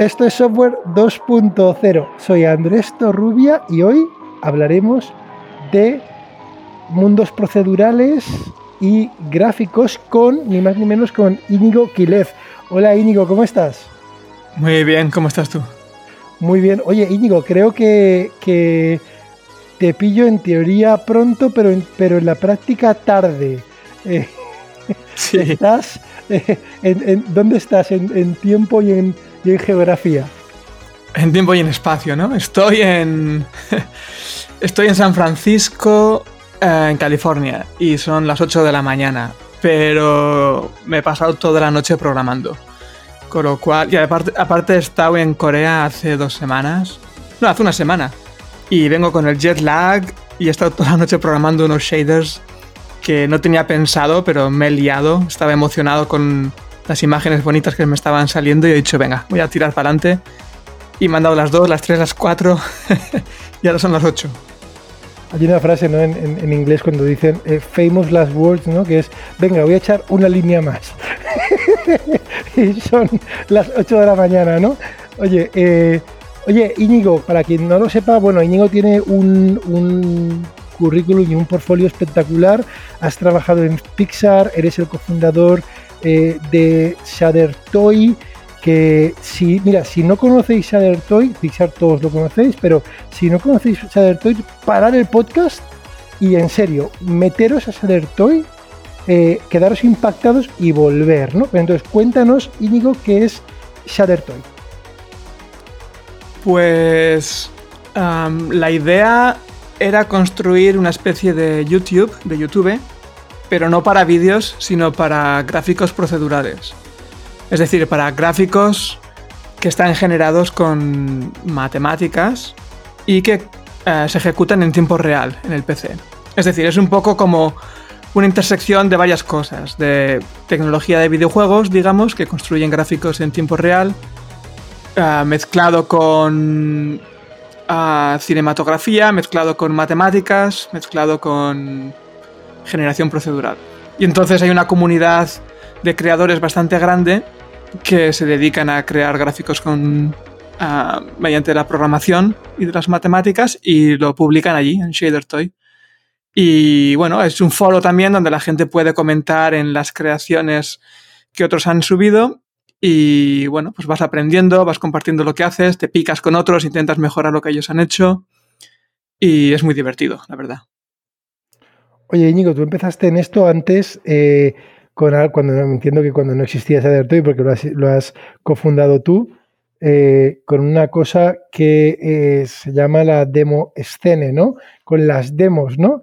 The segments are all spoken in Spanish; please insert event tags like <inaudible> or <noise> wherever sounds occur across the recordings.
Esto es Software 2.0. Soy Andrés Torrubia y hoy hablaremos de mundos procedurales y gráficos con ni más ni menos con Íñigo Quilev. Hola Íñigo, ¿cómo estás? Muy bien, ¿cómo estás tú? Muy bien. Oye Íñigo, creo que, te pillo en teoría pronto, pero en, pero en la práctica tarde. Eh, sí. ¿Estás? Eh, en, ¿Dónde estás? ¿En, tiempo y en, y en geografía? En tiempo y en espacio, ¿no? Estoy en. <laughs> Estoy en San Francisco, eh, en California, y son las 8 de la mañana. Pero me he pasado toda la noche programando. Con lo cual. Y aparte, aparte he estado en Corea hace dos semanas. No, hace una semana. Y vengo con el jet lag y he estado toda la noche programando unos shaders que no tenía pensado, pero me he liado. Estaba emocionado con las imágenes bonitas que me estaban saliendo y he dicho, venga, voy a tirar para adelante. Y me han dado las 2, las 3, las 4 <laughs> y ahora son las 8. Hay una frase ¿no? en, inglés cuando dicen eh, famous last words, ¿no? que es, venga, voy a echar una línea más. <laughs> y son las 8 de la mañana, ¿no? Oye, eh, oye, Íñigo, para quien no lo sepa, bueno, Íñigo tiene un, un currículum y un portfolio espectacular. Has trabajado en Pixar, eres el cofundador eh, de Shader Toy, que si, mira, si no conocéis Shader Toy, Pixar todos lo conocéis, pero si no conocéis Shader Toy, parar el podcast y en serio, meteros a Shader Toy, eh, quedaros impactados y volver, ¿no? Entonces, cuéntanos, Íñigo, qué es Shader Toy. Pues la idea era construir una especie de YouTube, de YouTube, pero no para vídeos, sino para gráficos procedurales. Es decir, para gráficos que están generados con matemáticas y que eh, se ejecutan en tiempo real en el PC. Es decir, es un poco como una intersección de varias cosas, de tecnología de videojuegos, digamos, que construyen gráficos en tiempo real, eh, mezclado con eh, cinematografía, mezclado con matemáticas, mezclado con generación procedural. Y entonces hay una comunidad de creadores bastante grande que se dedican a crear gráficos con, ah, mediante la programación y de las matemáticas y lo publican allí en Shader Toy. Y bueno, es un foro también donde la gente puede comentar en las creaciones que otros han subido y bueno, pues vas aprendiendo, vas compartiendo lo que haces, te picas con otros, intentas mejorar lo que ellos han hecho y es muy divertido, la verdad. Oye, Íñigo, tú empezaste en esto antes, eh, con, cuando entiendo que cuando no existía Sadertoy, porque lo has, lo cofundado tú, eh, con una cosa que eh, se llama la demo escene, ¿no? Con las demos, ¿no?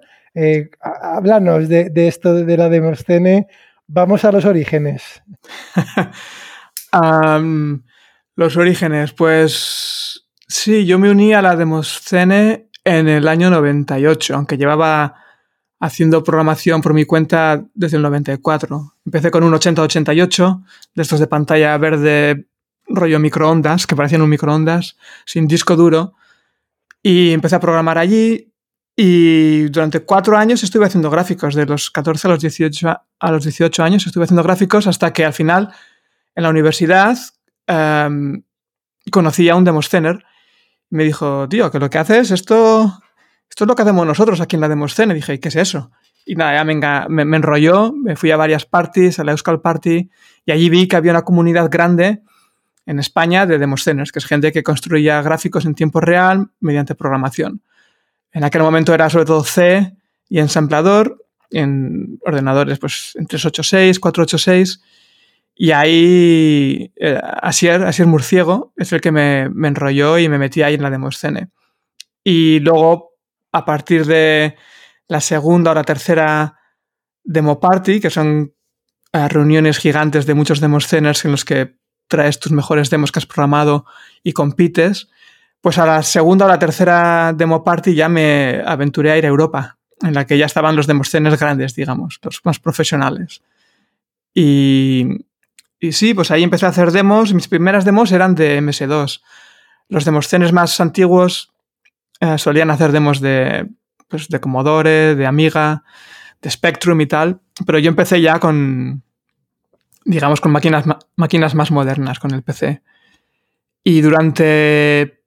háblanos de, esto de la demo escene. Vamos a los orígenes. <laughs> los orígenes, pues sí, yo me uní a la demo escene en el año 98, aunque llevaba haciendo programación por mi cuenta desde el 94. Empecé con un 8088, de estos de pantalla verde rollo microondas, que parecían un microondas, sin disco duro. Y empecé a programar allí y durante cuatro años estuve haciendo gráficos, de los 14 a los 18, a los 18 años estuve haciendo gráficos hasta que al final en la universidad em, conocí a un demoscener me dijo, tío, que lo que haces, esto esto es lo que hacemos nosotros aquí en la Demoscene. Y dije, ¿qué es eso? Y nada, ya me, me, enrolló, me fui a varias parties, a la Euskal Party, y allí vi que había una comunidad grande en España de Demosceners, que es gente que construía gráficos en tiempo real mediante programación. En aquel momento era sobre todo C y ensamblador, en ordenadores pues en 386, 486, y ahí eh, Asier, Asier Murciego es el que me, me, enrolló y me metí ahí en la Demoscene. Y luego a partir de la segunda o la tercera demo party, que son eh, reuniones gigantes de muchos demosceners en los que traes tus mejores demos que has programado y compites, pues a la segunda o la tercera demo party ya me aventuré a ir a Europa, en la que ya estaban los demosceners grandes, digamos, los más profesionales. Y, sí, pues ahí empecé a hacer demos. Mis primeras demos eran de MS2. Los demoscenes más antiguos eh, solían hacer demos de, pues, de Commodore, de Amiga, de Spectrum y tal, pero yo empecé ya con, digamos, con máquinas, máquinas más modernas, con el PC. Y durante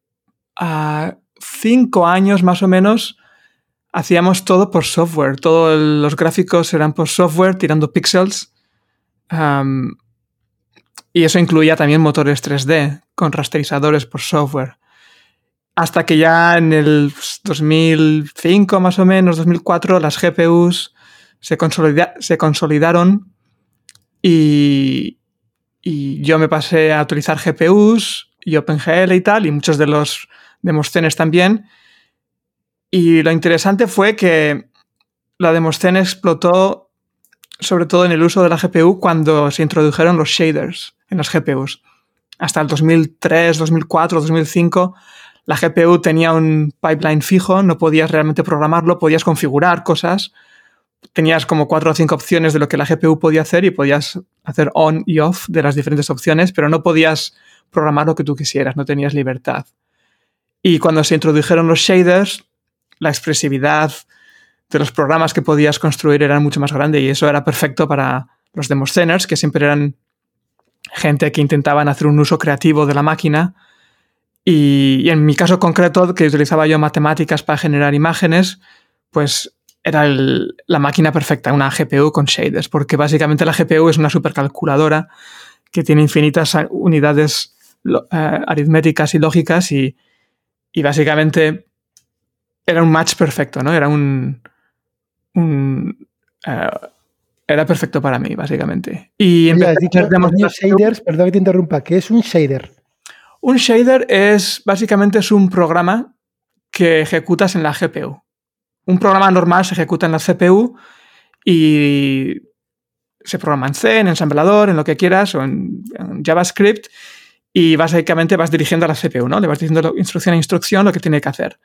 uh, cinco años más o menos hacíamos todo por software. Todos los gráficos eran por software, tirando píxeles. Um, y eso incluía también motores 3D con rasterizadores por software. Hasta que ya en el 2005 más o menos, 2004, las GPUs se, se consolidaron y, y, yo me pasé a utilizar GPUs y OpenGL y tal, y muchos de los Demosthenes también. Y lo interesante fue que la Demoscene explotó sobre todo en el uso de la GPU cuando se introdujeron los shaders en las GPUs. Hasta el 2003, 2004, 2005, la GPU tenía un pipeline fijo, no podías realmente programarlo, podías configurar cosas. Tenías como cuatro o cinco opciones de lo que la GPU podía hacer y podías hacer on y off de las diferentes opciones, pero no podías programar lo que tú quisieras, no tenías libertad. Y cuando se introdujeron los shaders, la expresividad de los programas que podías construir era mucho más grande y eso era perfecto para los demosceners, que siempre eran gente que intentaban hacer un uso creativo de la máquina. Y, en mi caso concreto, que utilizaba yo matemáticas para generar imágenes, pues era la máquina perfecta, una GPU con shaders, porque básicamente la GPU es una supercalculadora que tiene infinitas unidades eh, aritméticas y lógicas y, y básicamente era un match perfecto, ¿no? Era un. Eh, era perfecto para mí, básicamente. Y has dicho, shaders, perdón que te interrumpa, ¿qué es un shader? Un shader es básicamente es un programa que ejecutas en la GPU. Un programa normal se ejecuta en la CPU y se programa en C, en ensamblador, en lo que quieras, o en, JavaScript, y básicamente vas dirigiendo a la CPU, ¿no? Le vas diciendo instrucción a instrucción lo que tiene que hacer.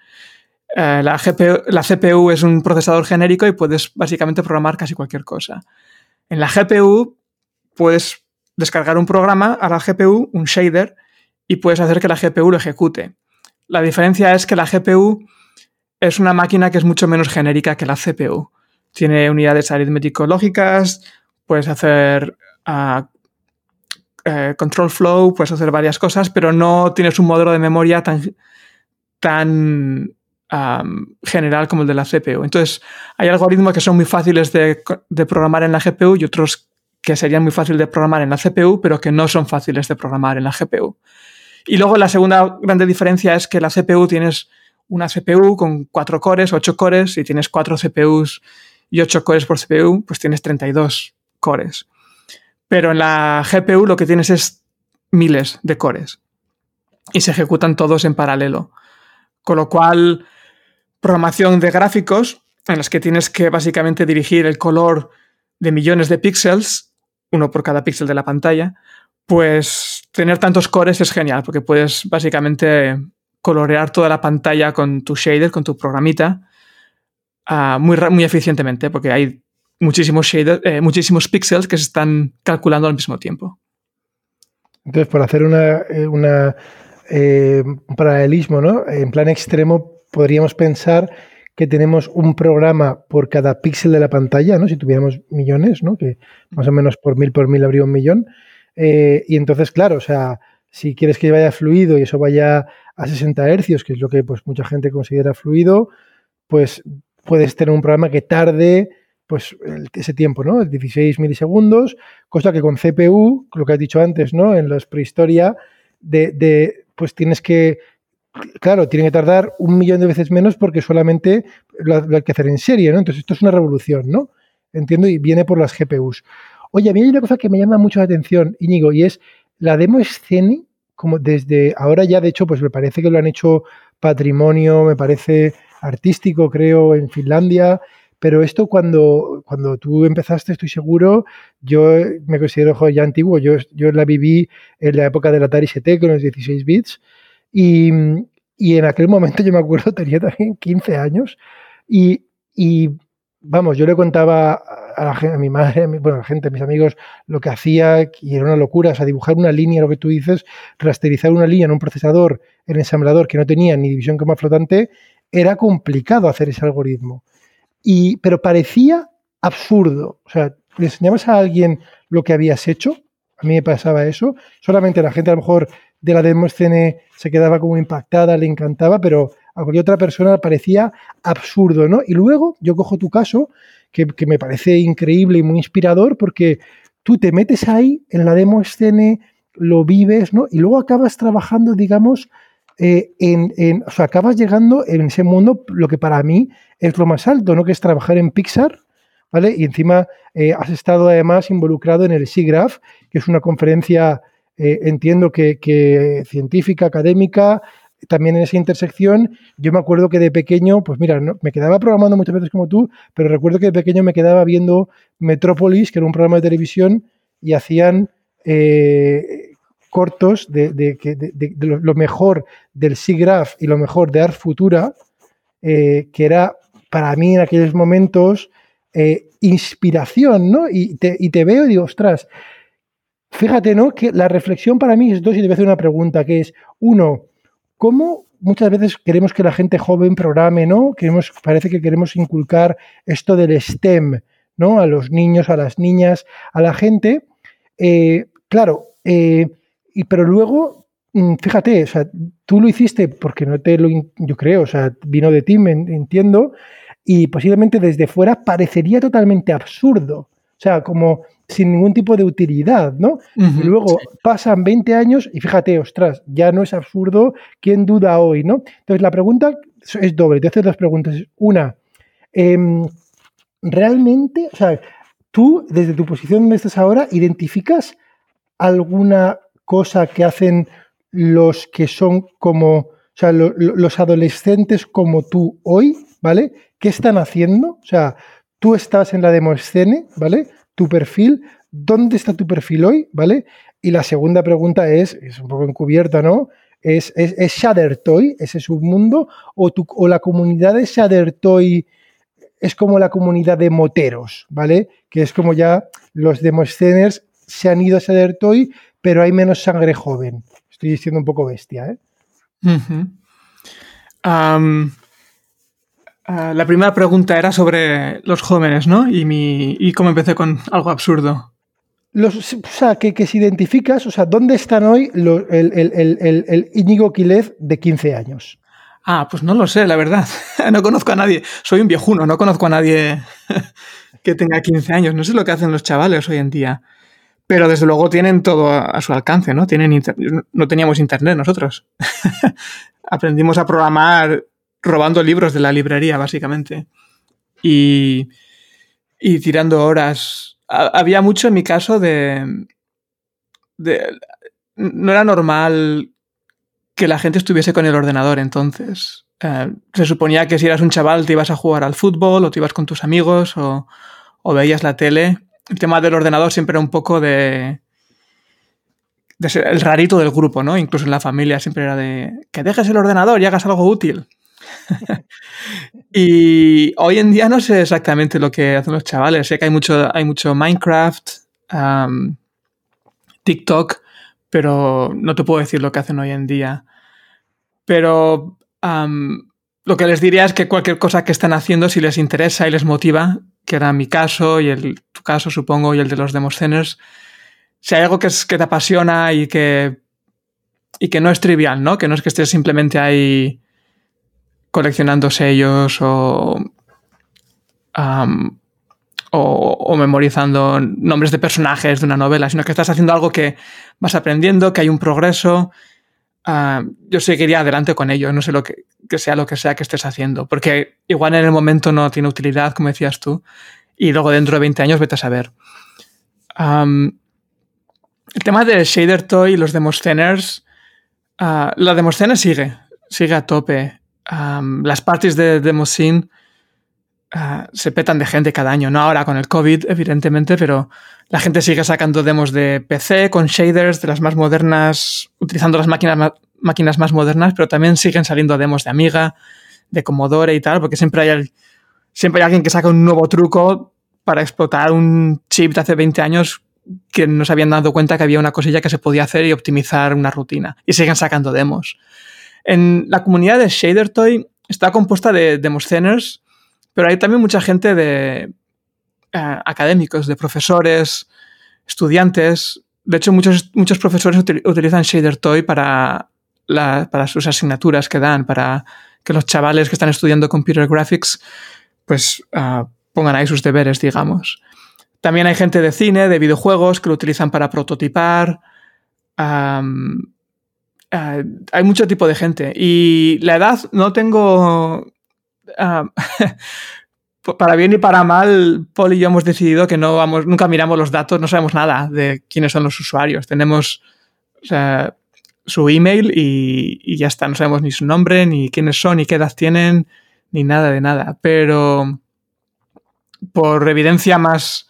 Eh, la, la CPU es un procesador genérico y puedes básicamente programar casi cualquier cosa. En la GPU puedes descargar un programa a la GPU, un shader, y puedes hacer que la GPU lo ejecute. La diferencia es que la GPU es una máquina que es mucho menos genérica que la CPU. Tiene unidades aritmético-lógicas, puedes hacer uh, eh, control flow, puedes hacer varias cosas, pero no tienes un modelo de memoria tan, tan general como el de la CPU. Entonces, hay algoritmos que son muy fáciles de, programar en la GPU y otros que serían muy fáciles de programar en la CPU, pero que no son fáciles de programar en la GPU. Y luego la segunda grande diferencia es que la CPU tienes una CPU con cuatro cores, ocho cores, si tienes cuatro CPUs y ocho cores por CPU, pues tienes 32 cores. Pero en la GPU lo que tienes es miles de cores y se ejecutan todos en paralelo. Con lo cual, programación de gráficos en las que tienes que básicamente dirigir el color de millones de píxeles, uno por cada píxel de la pantalla, pues tener tantos cores es genial porque puedes básicamente colorear toda la pantalla con tu shader, con tu programita, uh, muy, muy eficientemente porque hay muchísimos, eh, muchísimos píxeles que se están calculando al mismo tiempo. Entonces, por hacer una, eh, eh, un paralelismo, ¿no? En plan extremo, podríamos pensar que tenemos un programa por cada píxel de la pantalla, ¿no? Si tuviéramos millones, ¿no? Que más o menos por mil por mil habría un millón. Y entonces, claro, o sea, si quieres que vaya fluido y eso vaya a 60 hercios, que es lo que pues, mucha gente considera fluido, pues puedes tener un programa que tarde pues ese tiempo, ¿no? 16 milisegundos, cosa que con CPU, lo que has dicho antes, ¿no? En la prehistoria, de, pues tienes que, claro, tiene que tardar un millón de veces menos porque solamente lo, hay que hacer en serie, ¿no? Entonces esto es una revolución, ¿no? Entiendo, y viene por las GPUs. Oye, a mí hay una cosa que me llama mucho la atención, Íñigo, y es la demo escene, como desde ahora ya, de hecho, pues me parece que lo han hecho patrimonio, me parece artístico, creo, en Finlandia. Pero esto cuando, cuando tú empezaste, estoy seguro, yo me considero ya antiguo, yo, yo la viví en la época del Atari ST con los 16 bits y, y en aquel momento yo me acuerdo, <laughs> tenía también 15 años y, y vamos, yo le contaba a, la, mi madre, a, bueno, a la gente, a mis amigos, lo que hacía y era una locura, o sea, dibujar una línea, lo que tú dices, rasterizar una línea en un procesador, en ensamblador que no tenía ni división coma flotante, era complicado hacer ese algoritmo pero parecía absurdo. O sea, le enseñabas a alguien lo que habías hecho A mí me pasaba eso. Solamente la gente a lo mejor de la Demoscene se quedaba como impactada, le encantaba, pero a cualquier otra persona parecía absurdo, ¿no? Y luego yo cojo tu caso, que, me parece increíble y muy inspirador, porque tú te metes ahí en la Demoscene, lo vives, ¿no? Y luego acabas trabajando, digamos, eh, en, o sea, acabas llegando en ese mundo, lo que para mí es lo más alto, ¿no? Que es trabajar en Pixar, ¿vale? Y encima eh, has estado además involucrado en el SIGGRAPH, que es una conferencia, eh, entiendo que, científica, académica, también en esa intersección. Yo me acuerdo que de pequeño, pues mira, me quedaba programando muchas veces como tú, pero recuerdo que de pequeño me quedaba viendo Metrópolis, que era un programa de televisión, y hacían cortos de, lo mejor del SIGGRAPH y lo mejor de Art Futura, eh, que era para mí en aquellos momentos eh, inspiración, ¿no? Y te, veo y digo, ostras, fíjate, ¿no? Que la reflexión para mí es dos y te voy a hacer una pregunta, que es, uno, ¿cómo muchas veces queremos que la gente joven programe, ¿no? Queremos, parece que queremos inculcar esto del STEM, ¿no? A los niños, a las niñas, a la gente. Eh, claro, y pero luego, mm, fíjate, o sea, tú lo hiciste porque no te lo, yo creo, o sea, vino de ti, me entiendo, y posiblemente desde fuera parecería totalmente absurdo, o sea, como sin ningún tipo de utilidad, ¿no? y luego pasan 20 años y fíjate, ostras, ya no es absurdo, ¿quién duda hoy, no? Entonces la pregunta es doble, te hace dos preguntas. Una, em, realmente, o sea, tú desde tu posición donde estás ahora, ¿identificas alguna cosa que hacen los que son como, o sea, los adolescentes como tú hoy, ¿vale? ¿Qué están haciendo? O sea, tú estás en la demoscene, ¿vale? Tu perfil, ¿dónde está tu perfil hoy, ¿vale? Y la segunda pregunta es, es un poco encubierta, ¿no? ¿Es, es, es ese submundo, o, o la comunidad de Shaddertoy es como la comunidad de moteros, ¿vale? Que es como ya los demosceners se han ido a Shaddertoy, pero hay menos sangre joven. Estoy siendo un poco bestia, ¿eh? Ah, la primera pregunta era sobre los jóvenes, ¿no? Y, mi, y cómo empecé con algo absurdo. Los, o sea, que, que si identificas, o sea, ¿dónde están hoy el, el, el, Íñigo Quilez de 15 años? Ah, pues no lo sé, la verdad. <laughs> no conozco a nadie. Soy un viejuno, no conozco a nadie <laughs> que tenga 15 años. No sé lo que hacen los chavales hoy en día. Pero desde luego tienen todo a, su alcance, ¿no? Tienen no teníamos internet nosotros. <laughs> Aprendimos a programar robando libros de la librería, básicamente. Y, y tirando horas. había mucho en mi caso de, No era normal que la gente estuviese con el ordenador entonces. Eh, se suponía que si eras un chaval te ibas a jugar al fútbol o te ibas con tus amigos o, o veías la tele el tema del ordenador siempre era un poco de, de ser el rarito del grupo, ¿no? Incluso en la familia siempre era de que dejes el ordenador y hagas algo útil. <laughs> y hoy en día no sé exactamente lo que hacen los chavales. Sé que hay mucho, hay mucho Minecraft, TikTok, pero no te puedo decir lo que hacen hoy en día. Pero lo que les diría es que cualquier cosa que estén haciendo, si les interesa y les motiva, que era mi caso y el, tu caso, supongo, y el de los Demosceners, si hay algo que, es, que te apasiona y que, y que no es trivial, ¿no? Que no es que estés simplemente ahí coleccionando sellos o, o, memorizando nombres de personajes de una novela, sino que estás haciendo algo que vas aprendiendo, que hay un progreso. yo seguiría adelante con ello, no sé lo que, que sea lo que sea que estés haciendo, porque igual en el momento no tiene utilidad, como decías tú, y luego dentro de 20 años vete a saber. el tema de Shader Toy y los Demosceners, uh, la Demoscene sigue, sigue a tope. Las parties de Demoscene uh, se petan de gente cada año, no ahora con el COVID, evidentemente, pero la gente sigue sacando demos de PC con shaders de las más modernas, utilizando las máquinas máquinas más modernas, pero también siguen saliendo demos de Amiga, de Commodore y tal, porque siempre hay, siempre hay alguien que saca un nuevo truco para explotar un chip de hace 20 años que no se habían dado cuenta que había una cosilla que se podía hacer y optimizar una rutina. Y siguen sacando demos. En la comunidad de ShaderToy está compuesta de demosceners, pero hay también mucha gente de eh, académicos, de profesores, estudiantes, de hecho, muchos, muchos profesores utilizan Shader Toy para, para sus asignaturas que dan, para que los chavales que están estudiando Computer Graphics pues ah, pongan ahí sus deberes, digamos. También hay gente de cine, de videojuegos, que lo utilizan para prototipar. Ah, hay mucho tipo de gente. Y la edad no tengo... Ah, <laughs> para bien y para mal, Paul y yo hemos decidido que no vamos, nunca miramos los datos, no sabemos nada de quiénes son los usuarios. Tenemos su email y, ya está, no sabemos ni su nombre, ni quiénes son, ni qué edad tienen, ni nada de nada. Pero por evidencia más,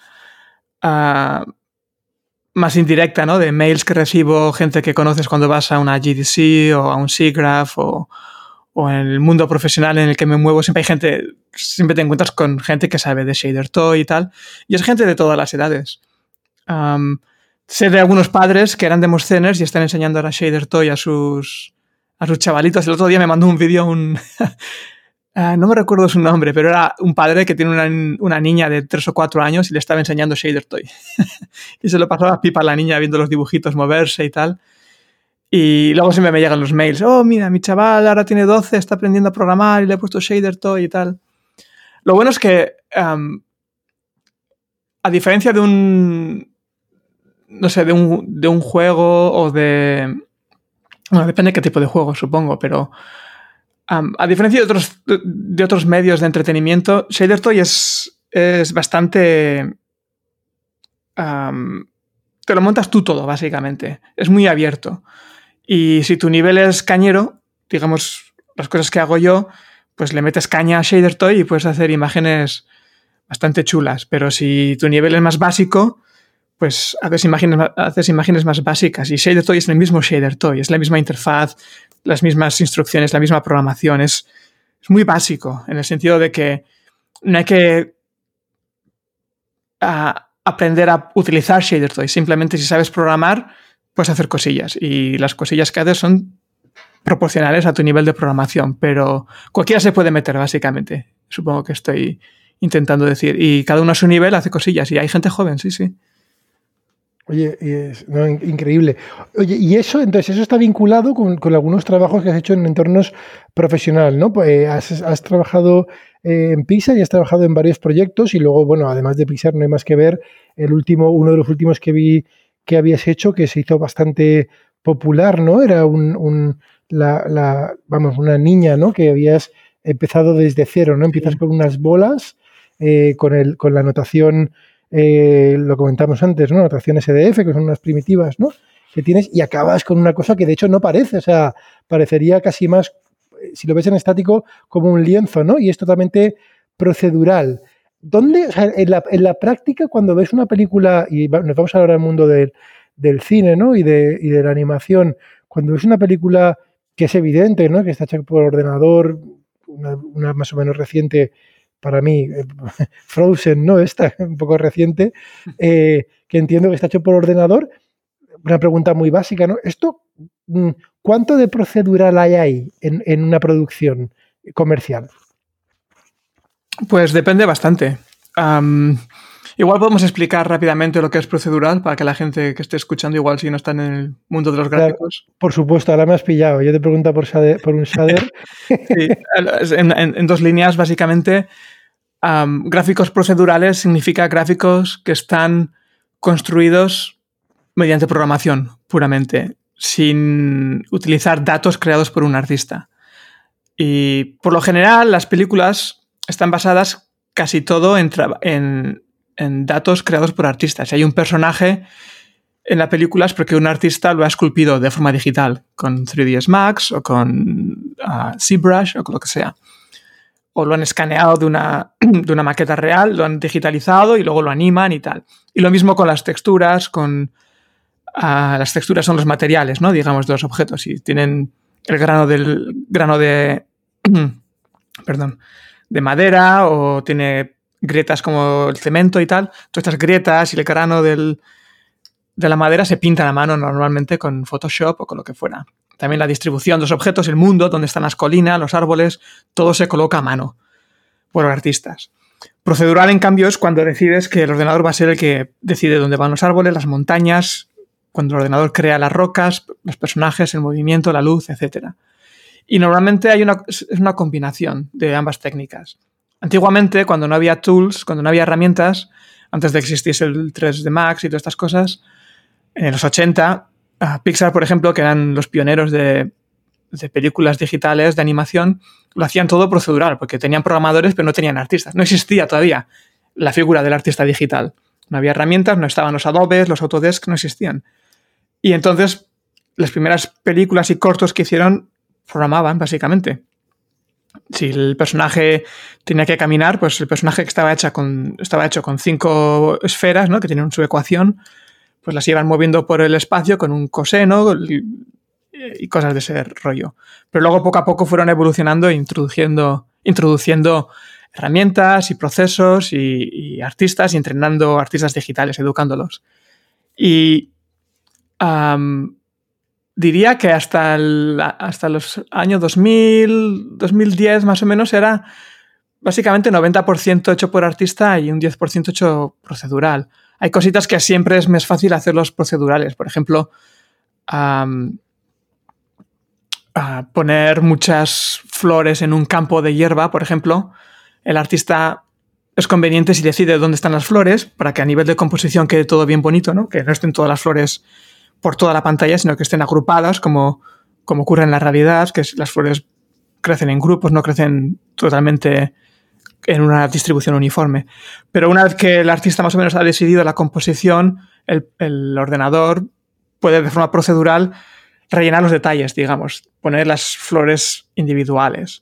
ah, más indirecta, ¿no? De mails que recibo, gente que conoces cuando vas a una GDC o a un SIGGRAPH o, o en el mundo profesional en el que me muevo, siempre hay gente, siempre te encuentras con gente que sabe de Shader Toy y tal, y es gente de todas las edades. sé de algunos padres que eran Demosceners y están enseñando ahora Shader Toy a sus, a sus chavalitos. El otro día me mandó un vídeo un... <laughs> Ah, no me recuerdo su nombre, pero era un padre que tiene una, una niña de 3 o 4 años y le estaba enseñando Shader Toy. <laughs> y se lo pasaba pipa a la niña viendo los dibujitos moverse y tal. Y luego siempre me llegan los mails. Oh, mira, mi chaval ahora tiene 12, está aprendiendo a programar y le he puesto shader toy y tal. Lo bueno es que, a diferencia de un, no sé, de un, de un juego o de... Bueno, depende de qué tipo de juego, supongo, pero a diferencia de otros, de otros medios de entretenimiento, Shader Toy es, es bastante... te lo montas tú todo, básicamente. Es muy abierto. Y si tu nivel es cañero, digamos, las cosas que hago yo, pues le metes caña a Shader Toy y puedes hacer imágenes bastante chulas. Pero si tu nivel es más básico, pues haces imágenes, haces imágenes más básicas. Y Shader Toy es el mismo Shader Toy, es la misma interfaz, las mismas instrucciones, la misma programación. Es, es muy básico, en el sentido de que no hay que ah, aprender a utilizar Shader Toy. Simplemente si sabes programar, puedes hacer cosillas y las cosillas que haces son proporcionales a tu nivel de programación, pero cualquiera se puede meter básicamente. Supongo que estoy intentando decir. Y cada uno a su nivel hace cosillas y hay gente joven, sí, sí. Oye, es, increíble. Oye, y eso, entonces, eso está vinculado con, algunos trabajos que has hecho en entornos profesionales, ¿no? Pues eh, has, trabajado eh, en Pixar y has trabajado en varios proyectos y luego, bueno, además de Pixar no hay más que ver, el último, uno de los últimos que vi que habías hecho que se hizo bastante popular, ¿no? Era un, la, vamos, una niña, ¿no? Que habías empezado desde cero, ¿no? Empiezas con unas bolas, eh, con, el, con la notación, eh, lo comentamos antes, ¿no? Notación SDF, que son unas primitivas, ¿no? Que tienes y acabas con una cosa que de hecho no parece, o sea, parecería casi más, si lo ves en estático, como un lienzo, ¿no? Y es totalmente procedural. ¿Dónde, en, la, práctica, cuando ves una película, y nos vamos ahora al mundo del, cine ¿no? y, de, y de la animación, cuando ves una película que es evidente, ¿no? que está hecha por ordenador, una, más o menos reciente para mí, eh, <laughs> Frozen, ¿no? Esta, un poco reciente, <laughs> eh, que entiendo que está hecho por ordenador. Una pregunta muy básica, ¿no? Esto, mm, ¿cuánto de procedural hay ahí en, en una producción comercial? Pues depende bastante. Igual podemos explicar rápidamente lo que es procedural para que la gente que esté escuchando, igual si no está en el mundo de los gráficos. por supuesto, ahora me has pillado. Yo te pregunto por, por un shader. <laughs> sí, en, dos líneas, básicamente. gráficos procedurales significa gráficos que están construidos mediante programación puramente, sin utilizar datos creados por un artista. Y por lo general, las películas están basadas casi todo en, datos creados por artistas. Si hay un personaje en la película es porque un artista lo ha esculpido de forma digital, con 3ds Max o con uh, ZBrush o con lo que sea. O lo han escaneado de una, <clears throat> de una maqueta real, lo han digitalizado y luego lo animan y tal. Y lo mismo con las texturas, con... Uh, las texturas son los materiales, ¿no? Digamos, de los objetos. Y tienen el grano del... grano de... <clears throat> perdón de madera o tiene grietas como el cemento y tal. Todas estas grietas y el grano del, de la madera se pintan a mano normalmente con Photoshop o con lo que fuera. También la distribución de los objetos, el mundo, donde están las colinas, los árboles, todo se coloca a mano por los artistas. Procedural, en cambio, es cuando decides que el ordenador va a ser el que decide dónde van los árboles, las montañas, cuando el ordenador crea las rocas, los personajes, el movimiento, la luz, etc. Y normalmente hay una, es una combinación de ambas técnicas. Antiguamente, cuando no había tools, cuando no había herramientas, antes de que existiese el 3D Max y todas estas cosas, en los 80, Pixar, por ejemplo, que eran los pioneros de, de películas digitales de animación, lo hacían todo procedural, porque tenían programadores pero no tenían artistas. No existía todavía la figura del artista digital. No había herramientas, no estaban los Adobes, los Autodesk, no existían. Y entonces las primeras películas y cortos que hicieron programaban, básicamente. Si el personaje tenía que caminar, pues el personaje que estaba, hecha con, estaba hecho con cinco esferas, ¿no? que tienen su ecuación, pues las iban moviendo por el espacio con un coseno y cosas de ese rollo. Pero luego poco a poco fueron evolucionando e introduciendo, introduciendo herramientas y procesos y, artistas y entrenando artistas digitales, educándolos. Y diría que hasta, hasta los años 2000, 2010 más o menos era básicamente 90% hecho por artista y un 10% hecho procedural. Hay cositas que siempre es más fácil hacerlos procedurales. Por ejemplo, poner muchas flores en un campo de hierba, por ejemplo, el artista es conveniente si decide dónde están las flores para que a nivel de composición quede todo bien bonito, ¿no? Que no estén todas las flores por toda la pantalla, sino que estén agrupadas como, como ocurre en la realidad, que las flores crecen en grupos, no crecen totalmente en una distribución uniforme. Pero una vez que el artista más o menos ha decidido la composición, el, ordenador puede de forma procedural rellenar los detalles, digamos, poner las flores individuales.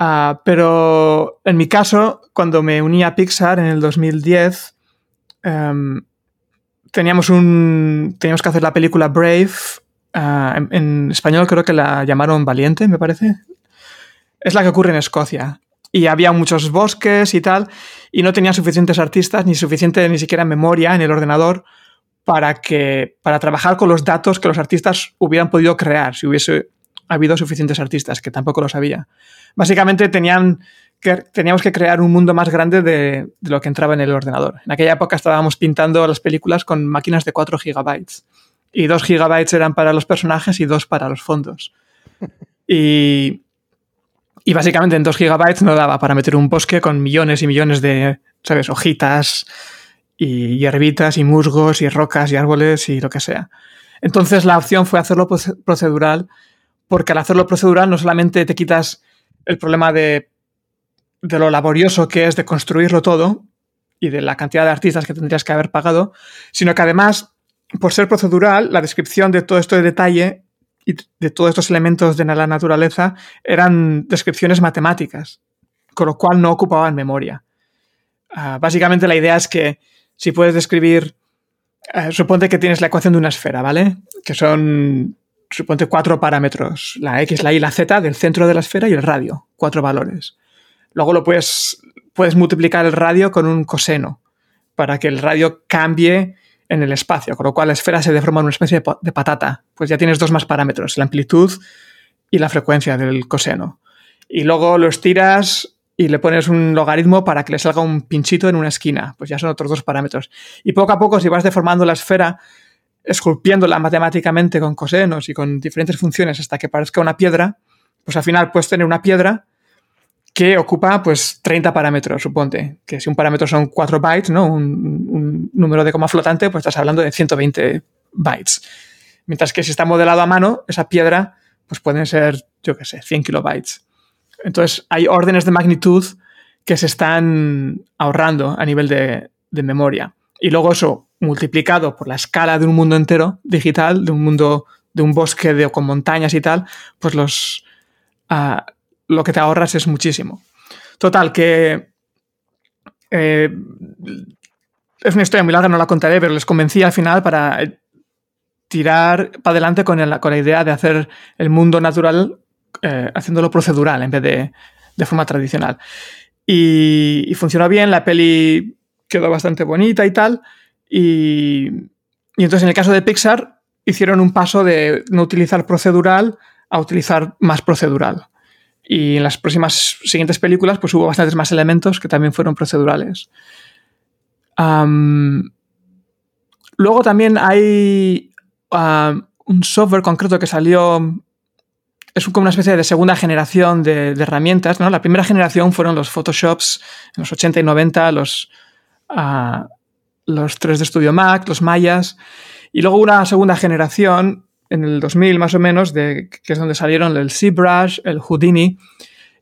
Uh, pero en mi caso, cuando me uní a Pixar en el 2010, um, em, teníamos, un, teníamos que hacer la película Brave. Uh, en, en, español creo que la llamaron Valiente, me parece. Es la que ocurre en Escocia. Y había muchos bosques y tal, y no tenía suficientes artistas, ni suficiente ni siquiera memoria en el ordenador para, que, para trabajar con los datos que los artistas hubieran podido crear si hubiese habido suficientes artistas, que tampoco lo sabía. Básicamente tenían que, teníamos que crear un mundo más grande de, lo que entraba en el ordenador. En aquella época estábamos pintando las películas con máquinas de 4 gigabytes. Y 2 gigabytes eran para los personajes y 2 para los fondos. Y, y básicamente en 2 gigabytes no daba para meter un bosque con millones y millones de, ¿sabes?, hojitas, y hierbitas y musgos y rocas y árboles y lo que sea. Entonces la opción fue hacerlo procedural porque al hacerlo procedural no solamente te quitas el problema de, de lo laborioso que es de construirlo todo y de la cantidad de artistas que tendrías que haber pagado, sino que además, por ser procedural, la descripción de todo esto de detalle y de todos estos elementos de la naturaleza eran descripciones matemáticas, con lo cual no ocupaban memoria. Uh, básicamente la idea es que si puedes describir, eh, suponte que tienes la ecuación de una esfera, ¿vale? Que son, suponte, cuatro parámetros, la X, la Y, la Z del centro de la esfera y el radio, cuatro valores. Luego lo puedes, puedes multiplicar el radio con un coseno para que el radio cambie en el espacio, con lo cual la esfera se deforma en una especie de patata. Pues ya tienes dos más parámetros, la amplitud y la frecuencia del coseno. Y luego lo estiras y le pones un logaritmo para que le salga un pinchito en una esquina. Pues ya son otros dos parámetros. Y poco a poco, si vas deformando la esfera, esculpiéndola matemáticamente con cosenos y con diferentes funciones hasta que parezca una piedra, pues al final puedes tener una piedra que ocupa pues 30 parámetros, suponte. Que si un parámetro son 4 bytes, ¿no? Un, número de coma flotante, pues estás hablando de 120 bytes. Mientras que si está modelado a mano, esa piedra, pues pueden ser, yo qué sé, 100 kilobytes. Entonces, hay órdenes de magnitud que se están ahorrando a nivel de, memoria. Y luego eso multiplicado por la escala de un mundo entero digital, de un mundo, de un bosque de, con montañas y tal, pues los, uh, lo que te ahorras es muchísimo. Total, que eh, es una historia muy larga, no la contaré, pero les convencí al final para tirar para adelante con, con la idea de hacer el mundo natural eh, haciéndolo procedural en vez de, de forma tradicional. Y, y, funcionó bien, la peli quedó bastante bonita y tal. Y, y, entonces en el caso de Pixar hicieron un paso de no utilizar procedural a utilizar más procedural. Y en las próximas siguientes películas pues hubo bastantes más elementos que también fueron procedurales. Luego también hay un software concreto que salió, es como una especie de segunda generación de, herramientas. ¿no? La primera generación fueron los Photoshops en los 80 y 90, los, uh, los 3D Studio Mac, los Mayas. Y luego una segunda generación en el 2000 más o menos, que es donde salieron el ZBrush, el Houdini.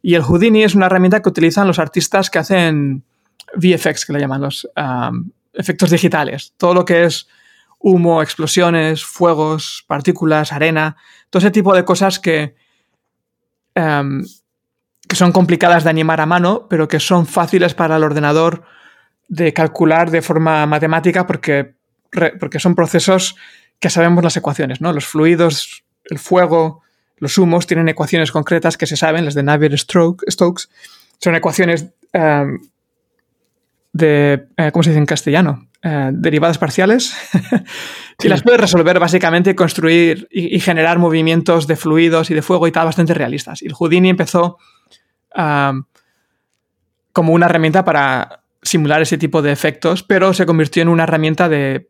Y el Houdini es una herramienta que utilizan los artistas que hacen VFX, que le llaman los efectos digitales. Todo lo que es humo, explosiones, fuegos, partículas, arena, todo ese tipo de cosas que, que son complicadas de animar a mano, pero que son fáciles para el ordenador de calcular de forma matemática porque, porque son procesos que sabemos las ecuaciones, ¿no? Los fluidos, el fuego, los humos tienen ecuaciones concretas que se saben, las de Navier-Stokes, son ecuaciones um, de, eh, ¿cómo se dice en castellano? Eh, derivadas parciales. <laughs> y las puedes resolver básicamente, construir y, generar movimientos de fluidos y de fuego y tal bastante realistas. Y el Houdini empezó um, como una herramienta para simular ese tipo de efectos, pero se convirtió en una herramienta de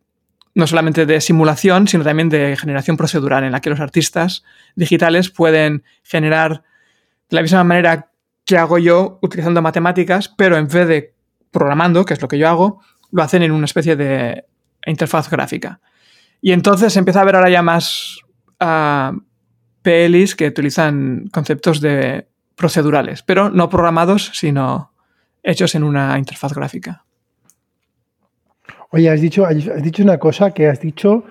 no solamente de simulación, sino también de generación procedural, en la que los artistas digitales pueden generar de la misma manera que hago yo utilizando matemáticas, pero en vez de programando, que es lo que yo hago, lo hacen en una especie de interfaz gráfica. Y entonces empieza a haber ahora ya más uh, PLs que utilizan conceptos de procedurales, pero no programados, sino hechos en una interfaz gráfica. Oye, has dicho, has dicho una cosa que has dicho,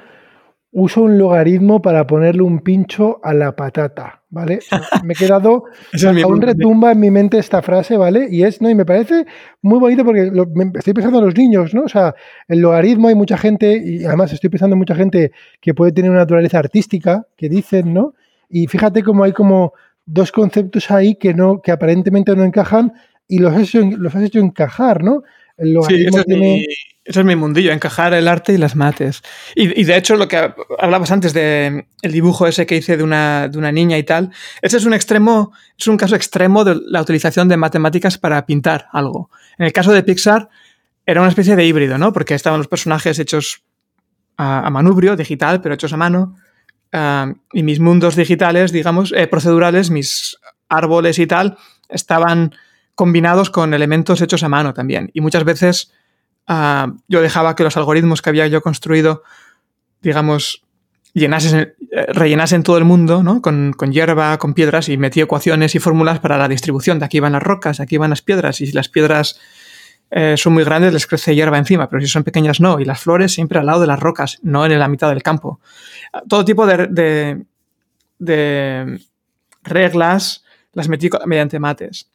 uso un logaritmo para ponerle un pincho a la patata, ¿vale? <laughs> Me he quedado, <laughs> aún retumba en mi mente esta frase, ¿vale? Y es, no, y me parece muy bonito porque estoy pensando en los niños, ¿no? O sea, el logaritmo hay mucha gente, y además estoy pensando en mucha gente que puede tener una naturaleza artística, que dicen, ¿no? Y fíjate cómo hay como dos conceptos ahí que no, que aparentemente no encajan y los has hecho, los has hecho encajar, ¿no? El logaritmo tiene... Eso es mi mundillo, encajar el arte y las mates. Y, de hecho, lo que hablabas antes de el dibujo ese que hice de una, de una, niña y tal, ese es un extremo, es un caso extremo de la utilización de matemáticas para pintar algo. En el caso de Pixar, era una especie de híbrido, ¿no? Porque estaban los personajes hechos a, manubrio, digital, pero hechos a mano. Ah, y mis mundos digitales, digamos, eh, procedurales, mis árboles y tal, estaban combinados con elementos hechos a mano también. Y muchas veces Ah, yo dejaba que los algoritmos que había yo construido, digamos, llenasen, eh, rellenasen todo el mundo, ¿no? Con, hierba, con piedras, y metí ecuaciones y fórmulas para la distribución. De aquí van las rocas, aquí van las piedras, y si las piedras eh, son muy grandes, les crece hierba encima, pero si son pequeñas, no. Y las flores siempre al lado de las rocas, no en la mitad del campo. Todo tipo de, de reglas las metí mediante mates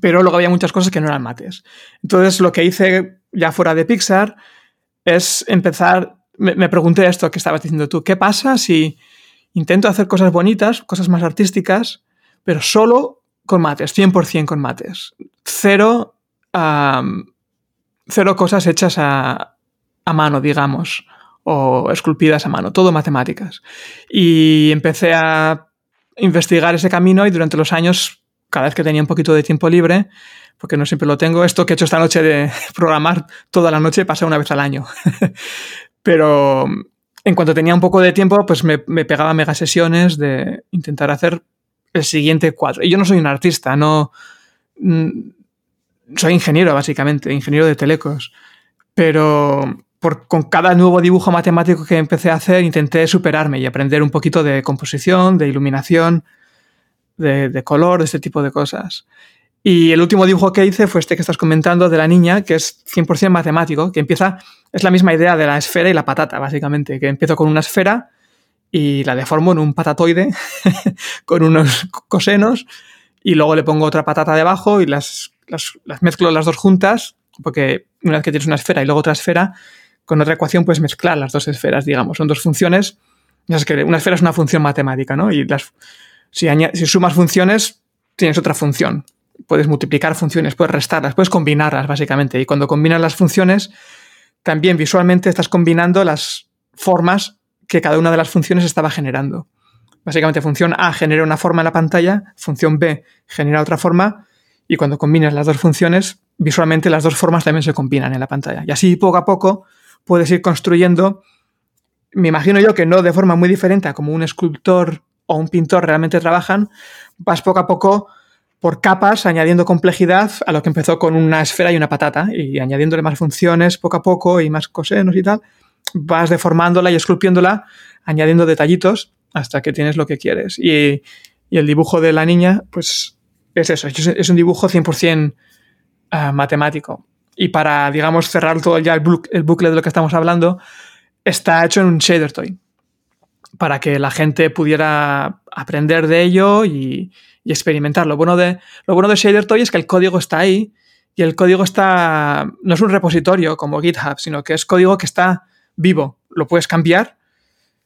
pero luego había muchas cosas que no eran mates. Entonces lo que hice ya fuera de Pixar es empezar, me, pregunté esto que estabas diciendo tú, ¿qué pasa si intento hacer cosas bonitas, cosas más artísticas, pero solo con mates, 100% con mates? Cero, cero cosas hechas a, a mano, digamos, o esculpidas a mano, todo matemáticas. Y empecé a investigar ese camino y durante los años cada vez que tenía un poquito de tiempo libre, porque no siempre lo tengo, esto que he hecho esta noche de <laughs> programar toda la noche pasa una vez al año. <laughs> Pero en cuanto tenía un poco de tiempo, pues me, pegaba mega sesiones de intentar hacer el siguiente cuadro. Y yo no soy un artista, no. Mm, soy ingeniero, básicamente, ingeniero de telecos. Pero con cada nuevo dibujo matemático que empecé a hacer, intenté superarme y aprender un poquito de composición, de iluminación, de, color, de este tipo de cosas. Y el último dibujo que hice fue este que estás comentando de la niña, que es 100% matemático, que empieza, es la misma idea de la esfera y la patata, básicamente, que empiezo con una esfera y la deformo en un patatoide <laughs> con unos cosenos y luego le pongo otra patata debajo y las, mezclo las dos juntas, porque una vez que tienes una esfera y luego otra esfera, con otra ecuación puedes mezclar las dos esferas, digamos, son dos funciones. Ya es que una esfera es una función matemática, ¿no? Y las, si, sumas funciones, tienes otra función. Puedes multiplicar funciones, puedes restarlas, puedes combinarlas, básicamente. Y cuando combinas las funciones, también visualmente estás combinando las formas que cada una de las funciones estaba generando. Básicamente, función A genera una forma en la pantalla, función B genera otra forma, y cuando combinas las dos funciones, visualmente las dos formas también se combinan en la pantalla. Y así, poco a poco, puedes ir construyendo, me imagino yo que no de forma muy diferente a como un escultor o un pintor realmente trabajan, vas poco a poco por capas, añadiendo complejidad a lo que empezó con una esfera y una patata, y añadiéndole más funciones poco a poco y más cosenos y tal, vas deformándola y esculpiéndola, añadiendo detallitos hasta que tienes lo que quieres. Y, el dibujo de la niña, pues es eso, es un dibujo 100% ah, matemático. Y para, digamos, cerrar todo ya el, el bucle de lo que estamos hablando, está hecho en un shader toy para que la gente pudiera aprender de ello y, experimentar. Lo bueno, de, lo bueno de Shader Toy es que el código está ahí y el código está, no es un repositorio como GitHub, sino que es código que está vivo. Lo puedes cambiar,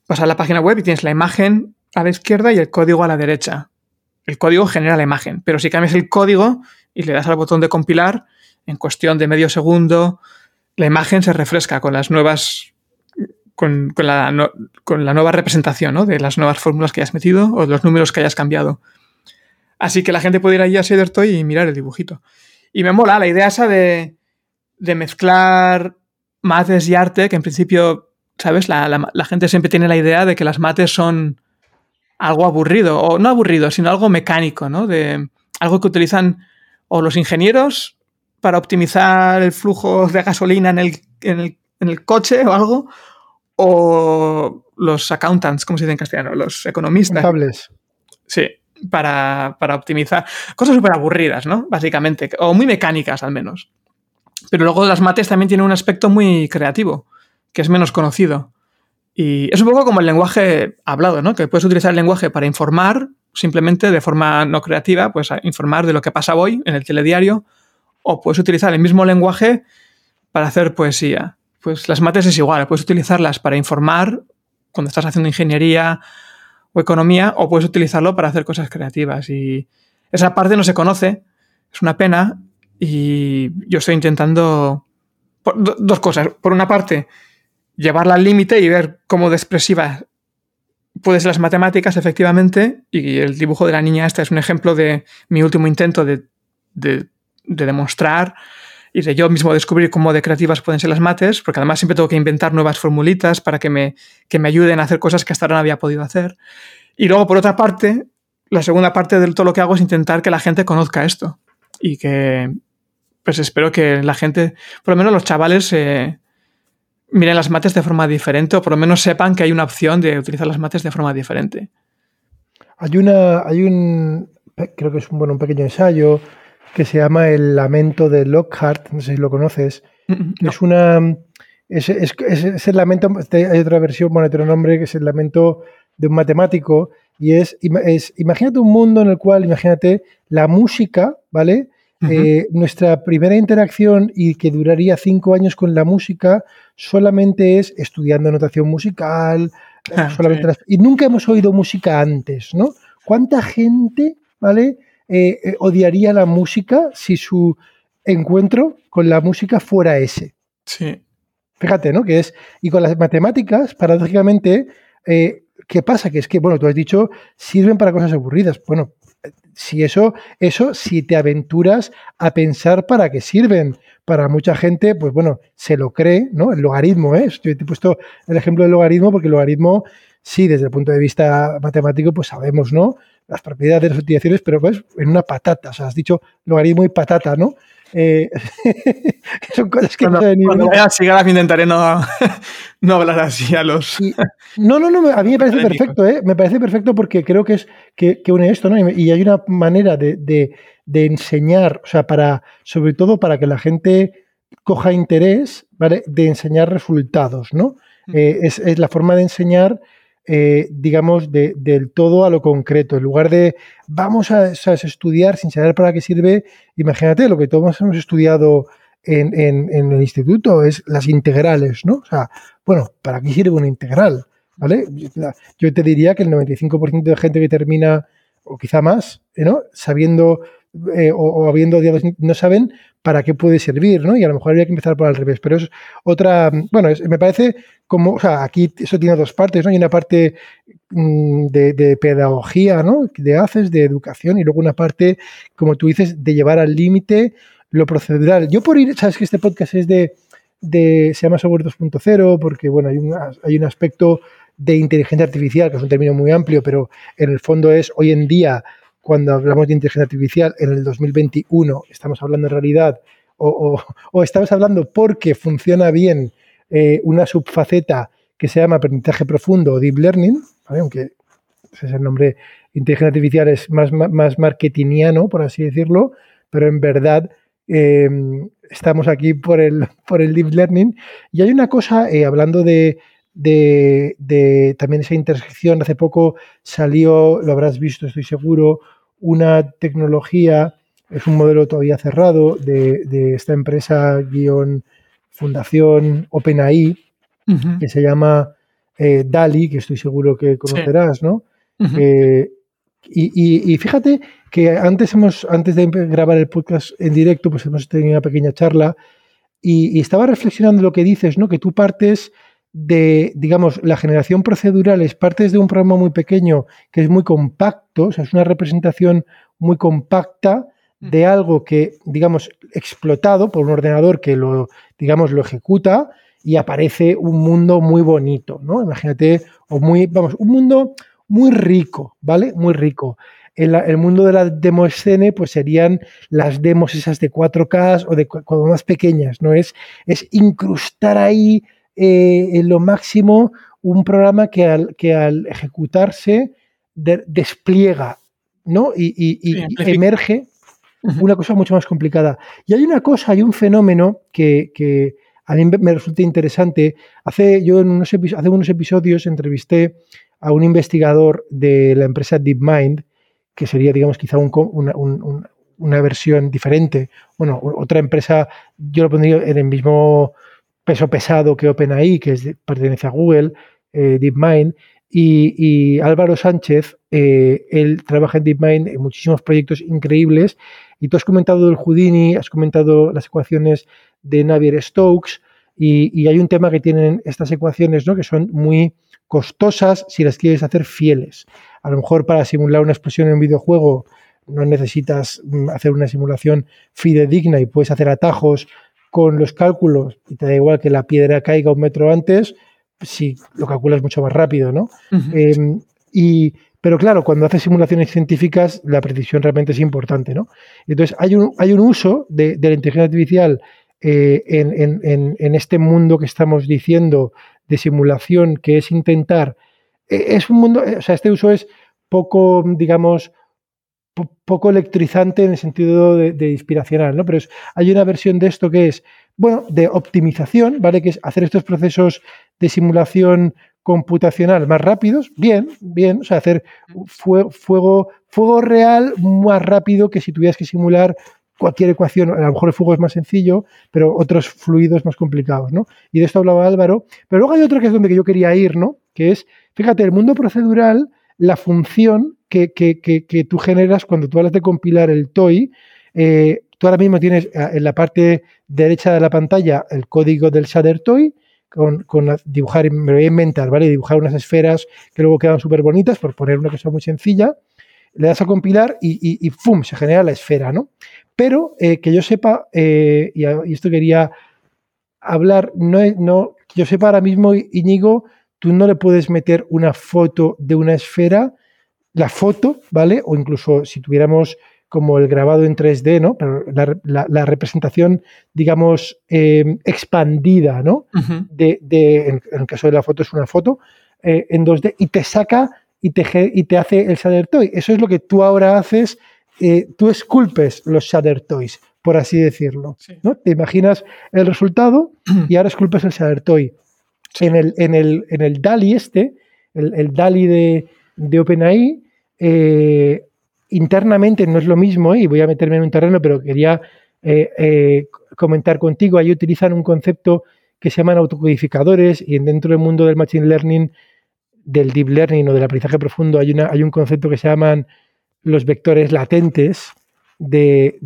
vas a la página web y tienes la imagen a la izquierda y el código a la derecha. El código genera la imagen, pero si cambias el código y le das al botón de compilar, en cuestión de medio segundo, la imagen se refresca con las nuevas con, la, nueva representación de las nuevas fórmulas que hayas metido o los números que hayas cambiado. Así que la gente puede ir allí a Toy y mirar el dibujito. Y me mola la idea esa de, mezclar mates y arte, que en principio, ¿sabes? La, gente siempre tiene la idea de que las mates son algo aburrido, o no aburrido, sino algo mecánico, ¿no? De algo que utilizan o los ingenieros para optimizar el flujo de gasolina en el coche o algo, o los accountants, como se dice en castellano, los economistas. Sí, para, optimizar. Cosas súper aburridas, ¿no? Básicamente, o muy mecánicas al menos. Pero luego las mates también tienen un aspecto muy creativo, que es menos conocido. Y es un poco como el lenguaje hablado, ¿no? Que puedes utilizar el lenguaje para informar, simplemente de forma no creativa, pues informar de lo que pasa hoy en el telediario, o puedes utilizar el mismo lenguaje para hacer poesía pues las mates es igual, puedes utilizarlas para informar cuando estás haciendo ingeniería o economía, o puedes utilizarlo para hacer cosas creativas. Y esa parte no se conoce, es una pena, y yo estoy intentando dos cosas. Por una parte, llevarla al límite y ver cómo de expresiva pueden ser las matemáticas, efectivamente, y el dibujo de la niña esta es un ejemplo de mi último intento de, de demostrar y de yo mismo descubrir cómo de creativas pueden ser las mates, porque además siempre tengo que inventar nuevas formulitas para que me, me ayuden a hacer cosas que hasta ahora no había podido hacer. Y luego, por otra parte, la segunda parte de todo lo que hago es intentar que la gente conozca esto y que, pues espero que la gente, por lo menos los chavales, eh, miren las mates de forma diferente o por lo menos sepan que hay una opción de utilizar las mates de forma diferente. Hay una, hay un, creo que es un, bueno, un pequeño ensayo que se llama El lamento de Lockhart, no sé si lo conoces. Es una. Es, el lamento, hay otra versión, bueno, otro nombre, que es el lamento de un matemático, y es, es imagínate un mundo en el cual, imagínate, la música, ¿vale? Eh, nuestra primera interacción y que duraría cinco años con la música solamente es estudiando notación musical, ah, solamente y nunca hemos oído música antes, ¿no? ¿Cuánta gente, ¿vale? Eh, eh, odiaría la música si su encuentro con la música fuera ese. Sí. Fíjate, ¿no? Que es. Y con las matemáticas, paradójicamente, eh, ¿qué pasa? Que es que, bueno, tú has dicho, sirven para cosas aburridas. Bueno, si eso, eso, si te aventuras a pensar para qué sirven. Para mucha gente, pues bueno, se lo cree, ¿no? El logaritmo, ¿eh? Yo te he puesto el ejemplo del logaritmo porque el logaritmo, sí, desde el punto de vista matemático, pues sabemos, ¿no? Las propiedades de las utilizaciones, pero pues en una patata. O sea, has dicho logaritmo y patata, ¿no? Eh, <laughs> son cosas que cuando, no ni Cuando vaya a intentaré no, <laughs> no hablar así a los. no, no, no, a mí me parece perfecto, ¿eh? Me parece perfecto porque creo que es que, que une esto, ¿no? Y, hay una manera de, de, de, enseñar, o sea, para, sobre todo para que la gente coja interés, ¿vale? De enseñar resultados, ¿no? Mm. Eh, es, es, la forma de enseñar eh, digamos, de, del todo a lo concreto. En lugar de vamos a, estudiar sin saber para qué sirve, imagínate lo que todos hemos estudiado en, el instituto, es las integrales, ¿no? O sea, bueno, ¿para qué sirve una integral? ¿Vale? Yo te diría que el 95% de gente que termina, o quizá más, ¿no? Sabiendo eh, o, habiendo no saben para qué puede servir, ¿no? Y a lo mejor habría que empezar por al revés. Pero es otra, bueno, me parece como, o sea, aquí eso tiene dos partes, ¿no? Hay una parte mm, de, pedagogía, ¿no? De haces, de educación, y luego una parte, como tú dices, de llevar al límite lo procedural. Yo por ir, sabes que este podcast es de de, se llama software 2.0 porque, bueno, hay un, hay un aspecto de inteligencia artificial, que es un término muy amplio, pero en el fondo es hoy en día, cuando hablamos de inteligencia artificial, en el 2021, estamos hablando en realidad, o, estamos hablando porque funciona bien eh, una subfaceta que se llama aprendizaje profundo o deep learning, aunque ese es el nombre, inteligencia artificial es más, más marketingiano, por así decirlo, pero en verdad em, estamos aquí por el, por el deep learning. Y hay una cosa, eh, hablando de, de, también esa intersección. Hace poco salió, lo habrás visto, estoy seguro, una tecnología, es un modelo todavía cerrado de, esta empresa guion fundación OpenAI, que se llama eh, DALI, que estoy seguro que conocerás, ¿no? Eh, y, fíjate que antes hemos, antes de grabar el podcast en directo, pues hemos tenido una pequeña charla y, y estaba reflexionando lo que dices, ¿no? Que tú partes de, digamos, la generación procedural es parte de un programa muy pequeño que es muy compacto, o sea, es una representación muy compacta de algo que, digamos, explotado por un ordenador que lo, digamos, lo ejecuta y aparece un mundo muy bonito, ¿no? Imagínate, o muy, vamos, un mundo muy rico, ¿vale? Muy rico. En el mundo de la demo escene, pues serían las demos esas de 4K o de cuando más pequeñas, ¿no? Es, es incrustar ahí eh, en lo máximo un programa que al, que al ejecutarse despliega ¿no? y, emerge una cosa mucho más complicada. Y hay una cosa, hay un fenómeno que, a mí me resulta interesante. Hace, yo en unos, hace unos episodios entrevisté a un investigador de la empresa DeepMind, que sería, digamos, quizá una, una, versión diferente. Bueno, otra empresa, yo lo pondría en el mismo peso pesado que OpenAI, que pertenece a Google, eh, DeepMind, y, Álvaro Sánchez, eh, él trabaja en DeepMind en muchísimos proyectos increíbles, y tú has comentado el Houdini, has comentado las ecuaciones de Navier-Stokes, y, hay un tema que tienen estas ecuaciones, ¿no? que son muy costosas si las quieres hacer fieles. A lo mejor para simular una explosión en un videojuego no necesitas mm, hacer una simulación fidedigna y puedes hacer atajos con los cálculos, y te da igual que la piedra caiga un metro antes, si lo calculas mucho más rápido, ¿no? Em, y, pero claro, cuando haces simulaciones científicas, la precisión realmente es importante, ¿no? Entonces, hay un, hay un uso de, la inteligencia artificial eh, en, este mundo que estamos diciendo de simulación, que es intentar. E, es un mundo, o sea, este uso es poco, digamos, poco electrizante en el sentido de, inspiracional, ¿no? Pero hay una versión de esto que es, bueno, de optimización, ¿vale? Que es hacer estos procesos de simulación computacional más rápidos, bien, bien, o sea, hacer fuego, fuego, real más rápido que si tuvieras que simular cualquier ecuación, a lo mejor el fuego es más sencillo, pero otros fluidos más complicados, ¿no? Y de esto hablaba Álvaro, pero luego hay otro que es donde yo quería ir, ¿no? Que es, fíjate, el mundo procedural, la función que, tú generas cuando tú hablas de compilar el TOI. Eh, tú ahora mismo tienes eh, en la parte derecha de la pantalla el código del shader TOI, con, dibujar, me voy a inventar, ¿vale? Dibujar unas esferas que luego quedan súper bonitas, por poner una cosa muy sencilla. Le das a compilar y, y, ¡fum! se genera la esfera, ¿no? Pero eh, que yo sepa, y, y, esto quería hablar, no, no, que yo sepa ahora mismo, Íñigo, tú no le puedes meter una foto de una esfera la foto, ¿vale? O incluso si tuviéramos como el grabado en 3D, ¿no? Pero la, representación, digamos, em, expandida, ¿no? de, en, el caso de la foto es una foto eh, en 2D y te saca y te, y te hace el Shader Toy. Eso es lo que tú ahora haces, eh, tú esculpes los Shader Toys, por así decirlo. ¿no? Te imaginas el resultado y ahora esculpes el Shader Toy. En, el, en, el, en el DALI este, el, el DALI de, de OpenAI, eh, internamente no es lo mismo, y voy a meterme en un terreno, pero quería eh, eh, comentar contigo, ahí utilizan un concepto que se llaman autocodificadores y dentro del mundo del Machine Learning, del Deep Learning o del aprendizaje profundo hay, hay un concepto que se llaman los vectores latentes de,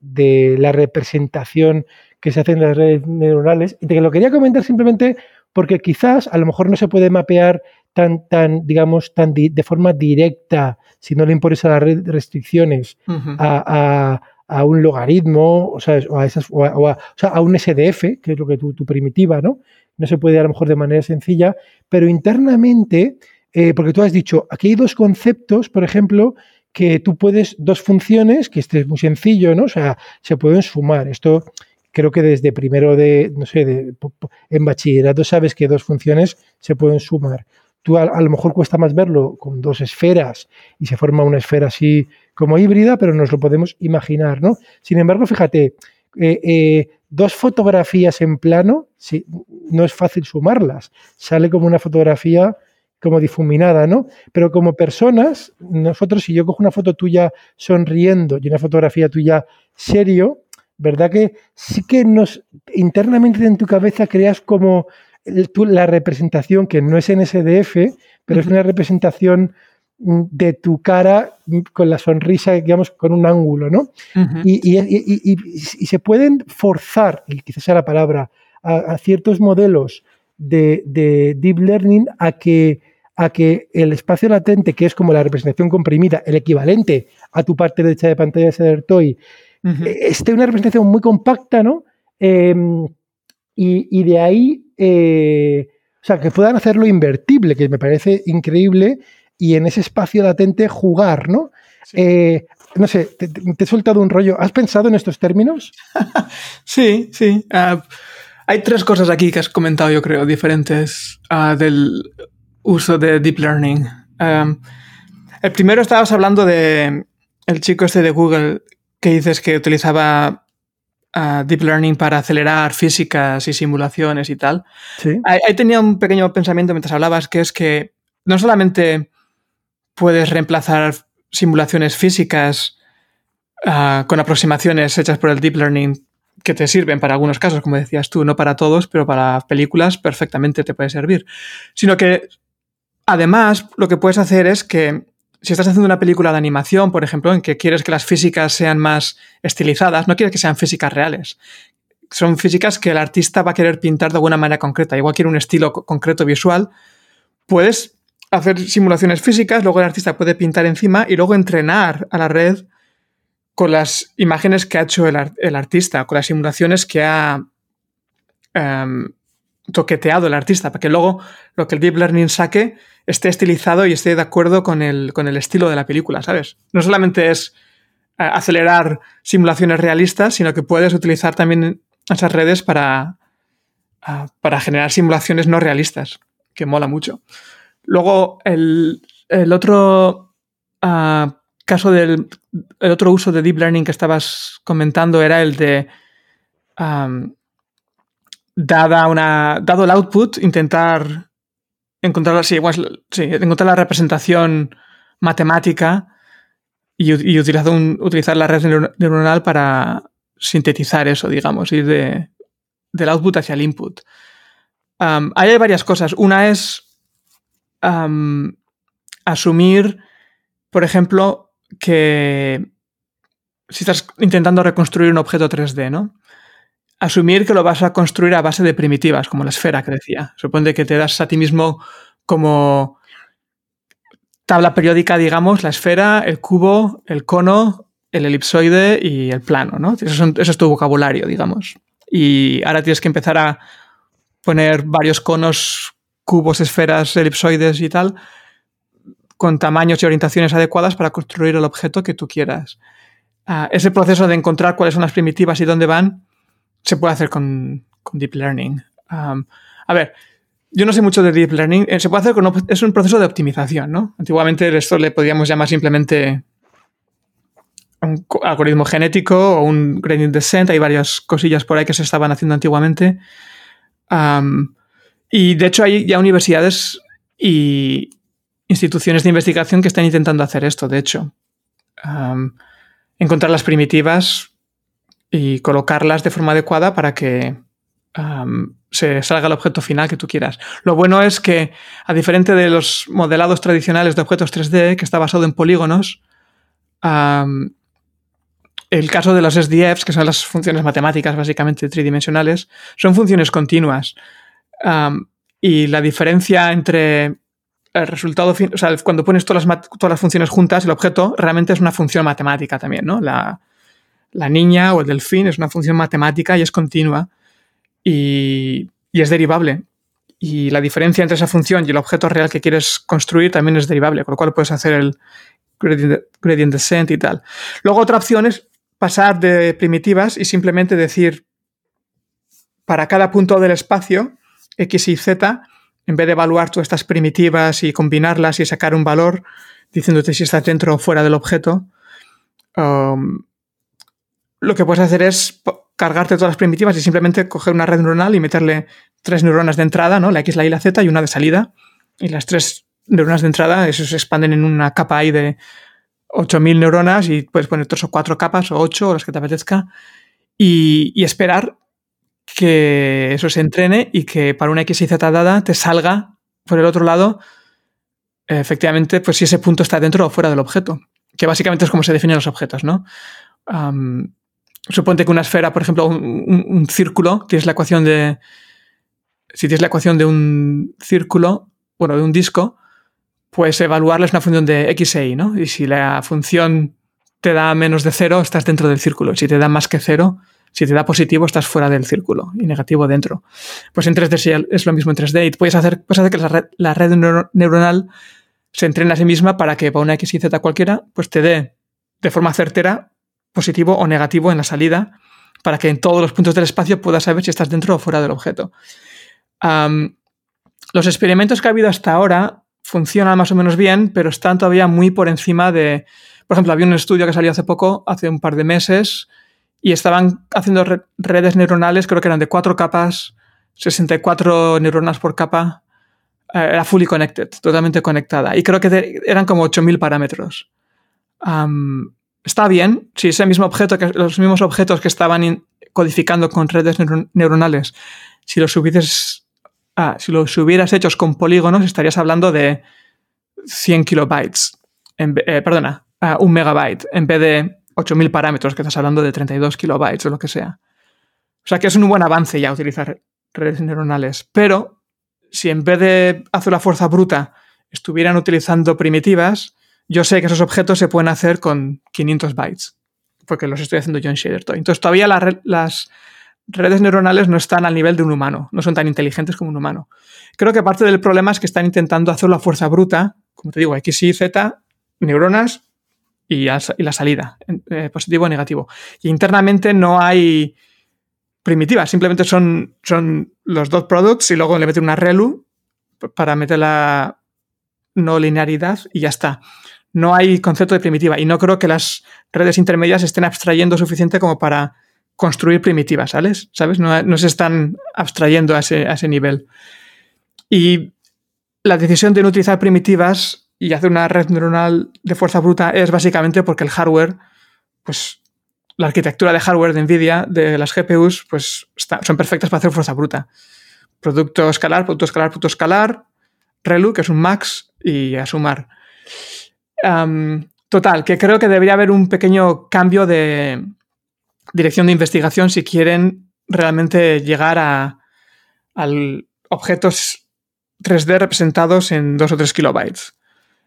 de, la representación que se hace en las redes neuronales. Y te lo quería comentar simplemente porque quizás a lo mejor no se puede mapear tan, tan digamos, tan de forma directa, si no le impones a las restricciones, a, a un logaritmo, o, sea, a, esas, a, un SDF, que es lo que tu, tu, primitiva, ¿no? No se puede a lo mejor de manera sencilla, pero internamente, eh, porque tú has dicho, aquí hay dos conceptos, por ejemplo, que tú puedes, dos funciones, que este es muy sencillo, ¿no? O sea, se pueden sumar. Esto creo que desde primero de, no sé, de, en bachillerato sabes que dos funciones se pueden sumar. Tú a, lo mejor cuesta más verlo con dos esferas y se forma una esfera así como híbrida, pero nos lo podemos imaginar, ¿no? Sin embargo, fíjate, eh, eh, dos fotografías en plano, no es fácil sumarlas. Sale como una fotografía como difuminada, ¿no? Pero como personas, nosotros, si yo cojo una foto tuya sonriendo y una fotografía tuya serio, ¿verdad que sí que nos internamente en tu cabeza creas como la representación que no es en SDF, pero es una representación mm, de tu cara mm, con la sonrisa, digamos, con un ángulo, ¿no? y, se pueden forzar, y quizás sea la palabra, a, ciertos modelos de, de, deep learning a que a que el espacio latente, que es como la representación comprimida, el equivalente a tu parte derecha de pantalla de Cedertoy, eh, esté una representación muy compacta, ¿no? Em, y, de ahí, eh, o sea, que puedan hacerlo invertible, que me parece increíble, y en ese espacio latente jugar, ¿no? Eh, no sé, te, he soltado un rollo. ¿Has pensado en estos términos? <laughs> sí, sí. Ah, hay tres cosas aquí que has comentado, yo creo, diferentes ah, del uso de Deep Learning. Um, el primero estabas hablando de el chico este de Google que dices que utilizaba uh, Deep Learning para acelerar físicas y simulaciones y tal. ¿Sí? Ahí, tenía un pequeño pensamiento mientras hablabas, que es que no solamente puedes reemplazar simulaciones físicas uh, con aproximaciones hechas por el Deep Learning que te sirven para algunos casos, como decías tú, no para todos, pero para películas perfectamente te puede servir, sino que Además, lo que puedes hacer es que si estás haciendo una película de animación, por ejemplo, en que quieres que las físicas sean más estilizadas, no quieres que sean físicas reales. Son físicas que el artista va a querer pintar de alguna manera concreta. Igual quiere un estilo concreto visual. Puedes hacer simulaciones físicas, luego el artista puede pintar encima y luego entrenar a la red con las imágenes que ha hecho el, artista, con las simulaciones que ha em, toqueteado el artista, para que luego lo que el Deep Learning saque esté estilizado y esté de acuerdo con el, con el estilo de la película, ¿sabes? No solamente es eh, acelerar simulaciones realistas, sino que puedes utilizar también esas redes para, ah, para generar simulaciones no realistas, que mola mucho. Luego, el, otro ah, caso del el otro uso de Deep Learning que estabas comentando era el de dada una, dado el output, intentar encontrar, sí, encontrar la representación matemática y, utilizar, utilizar, la red neuronal para sintetizar eso, digamos, ir de, del output hacia el input. ahí hay varias cosas. Una es asumir, por ejemplo, que si estás intentando reconstruir un objeto 3D, ¿no? Asumir que lo vas a construir a base de primitivas, como la esfera que decía. Supone que te das a ti mismo como tabla periódica, digamos, la esfera, el cubo, el cono, el elipsoide y el plano, ¿no? Eso, es tu vocabulario, digamos. Y ahora tienes que empezar a poner varios conos, cubos, esferas, elipsoides y tal, con tamaños y orientaciones adecuadas para construir el objeto que tú quieras. Ah, ese proceso de encontrar cuáles son las primitivas y dónde van se puede hacer con, Deep Learning. a ver, yo no sé mucho de Deep Learning. Eh, se puede hacer con. Es un proceso de optimización, ¿no? Antiguamente esto le podíamos llamar simplemente un algoritmo genético o un gradient descent. Hay varias cosillas por ahí que se estaban haciendo antiguamente. y de hecho hay ya universidades y instituciones de investigación que están intentando hacer esto, de hecho. encontrar las primitivas y colocarlas de forma adecuada para que se salga el objeto final que tú quieras. Lo bueno es que, a diferencia de los modelados tradicionales de objetos 3D, que está basado en polígonos, el caso de los SDFs, que son las funciones matemáticas básicamente tridimensionales, son funciones continuas. y la diferencia entre el resultado, o sea, cuando pones todas las, todas las funciones juntas, el objeto realmente es una función matemática también, ¿no? La, la niña o el delfín es una función matemática y es continua y, es derivable. Y la diferencia entre esa función y el objeto real que quieres construir también es derivable, con lo cual puedes hacer el gradient, descent y tal. Luego otra opción es pasar de primitivas y simplemente decir para cada punto del espacio, x y z, en vez de evaluar todas estas primitivas y combinarlas y sacar un valor diciéndote si estás dentro o fuera del objeto, um, lo que puedes hacer es cargarte todas las primitivas y simplemente coger una red neuronal y meterle tres neuronas de entrada, ¿no? La X, la Y, la Z y una de salida. Y las tres neuronas de entrada, eso se expanden en una capa ahí de 8.000 neuronas y puedes poner tres o cuatro capas o ocho o las que te apetezca y, esperar que eso se entrene y que para una X y Z dada te salga por el otro lado efectivamente pues si ese punto está dentro o fuera del objeto, que básicamente es como se definen los objetos, ¿no? Suponte que una esfera, por ejemplo, un, círculo, tienes la ecuación de. Si tienes la ecuación de un círculo, bueno, de un disco, pues evaluarla es una función de x e y, ¿no? Y si la función te da menos de cero, estás dentro del círculo. Si te da más que cero, si te da positivo, estás fuera del círculo y negativo dentro. Pues en 3D es lo mismo en 3D y puedes hacer, puedes hacer que la red, la red neuronal se entrene a sí misma para que para una X y Z cualquiera, pues te dé de forma certera positivo o negativo en la salida para que en todos los puntos del espacio puedas saber si estás dentro o fuera del objeto. los experimentos que ha habido hasta ahora funcionan más o menos bien, pero están todavía muy por encima de... Por ejemplo, había un estudio que salió hace poco, hace un par de meses, y estaban haciendo redes neuronales, creo que eran de cuatro capas, 64 neuronas por capa, eh, era fully connected, totalmente conectada. Y creo que eran como 8.000 parámetros está bien si ese mismo objeto, que, los mismos objetos que estaban codificando con redes neuronales, si los hubieras, ah, si los hubieras hechos con polígonos, estarías hablando de 100 kilobytes, eh, perdona, un megabyte, en vez de 8000 parámetros, que estás hablando de 32 kilobytes o lo que sea. O sea que es un buen avance ya utilizar redes neuronales, pero si en vez de hacer la fuerza bruta estuvieran utilizando primitivas, yo sé que esos objetos se pueden hacer con 500 bytes, porque los estoy haciendo yo en Shader Entonces todavía las redes neuronales no están al nivel de un humano, no son tan inteligentes como un humano. Creo que parte del problema es que están intentando hacerlo a fuerza bruta, como te digo, X, Y, Z, neuronas y, la salida, eh, positivo o negativo. Y internamente no hay primitivas, simplemente son, son los dot products y luego le meten una relu para meter la no linearidad y ya está no hay concepto de primitiva y no creo que las redes intermedias estén abstrayendo suficiente como para construir primitivas, ¿sabes? ¿Sabes? No, se están abstrayendo a ese, nivel. Y la decisión de no utilizar primitivas y hacer una red neuronal de fuerza bruta es básicamente porque el hardware, pues la arquitectura de hardware de NVIDIA, de las GPUs, pues son perfectas para hacer fuerza bruta. Producto escalar, producto escalar, producto escalar, ReLU, que es un max, y a sumar total, que creo que debería haber un pequeño cambio de dirección de investigación si quieren realmente llegar a, objetos 3D representados en 2 o 3 kilobytes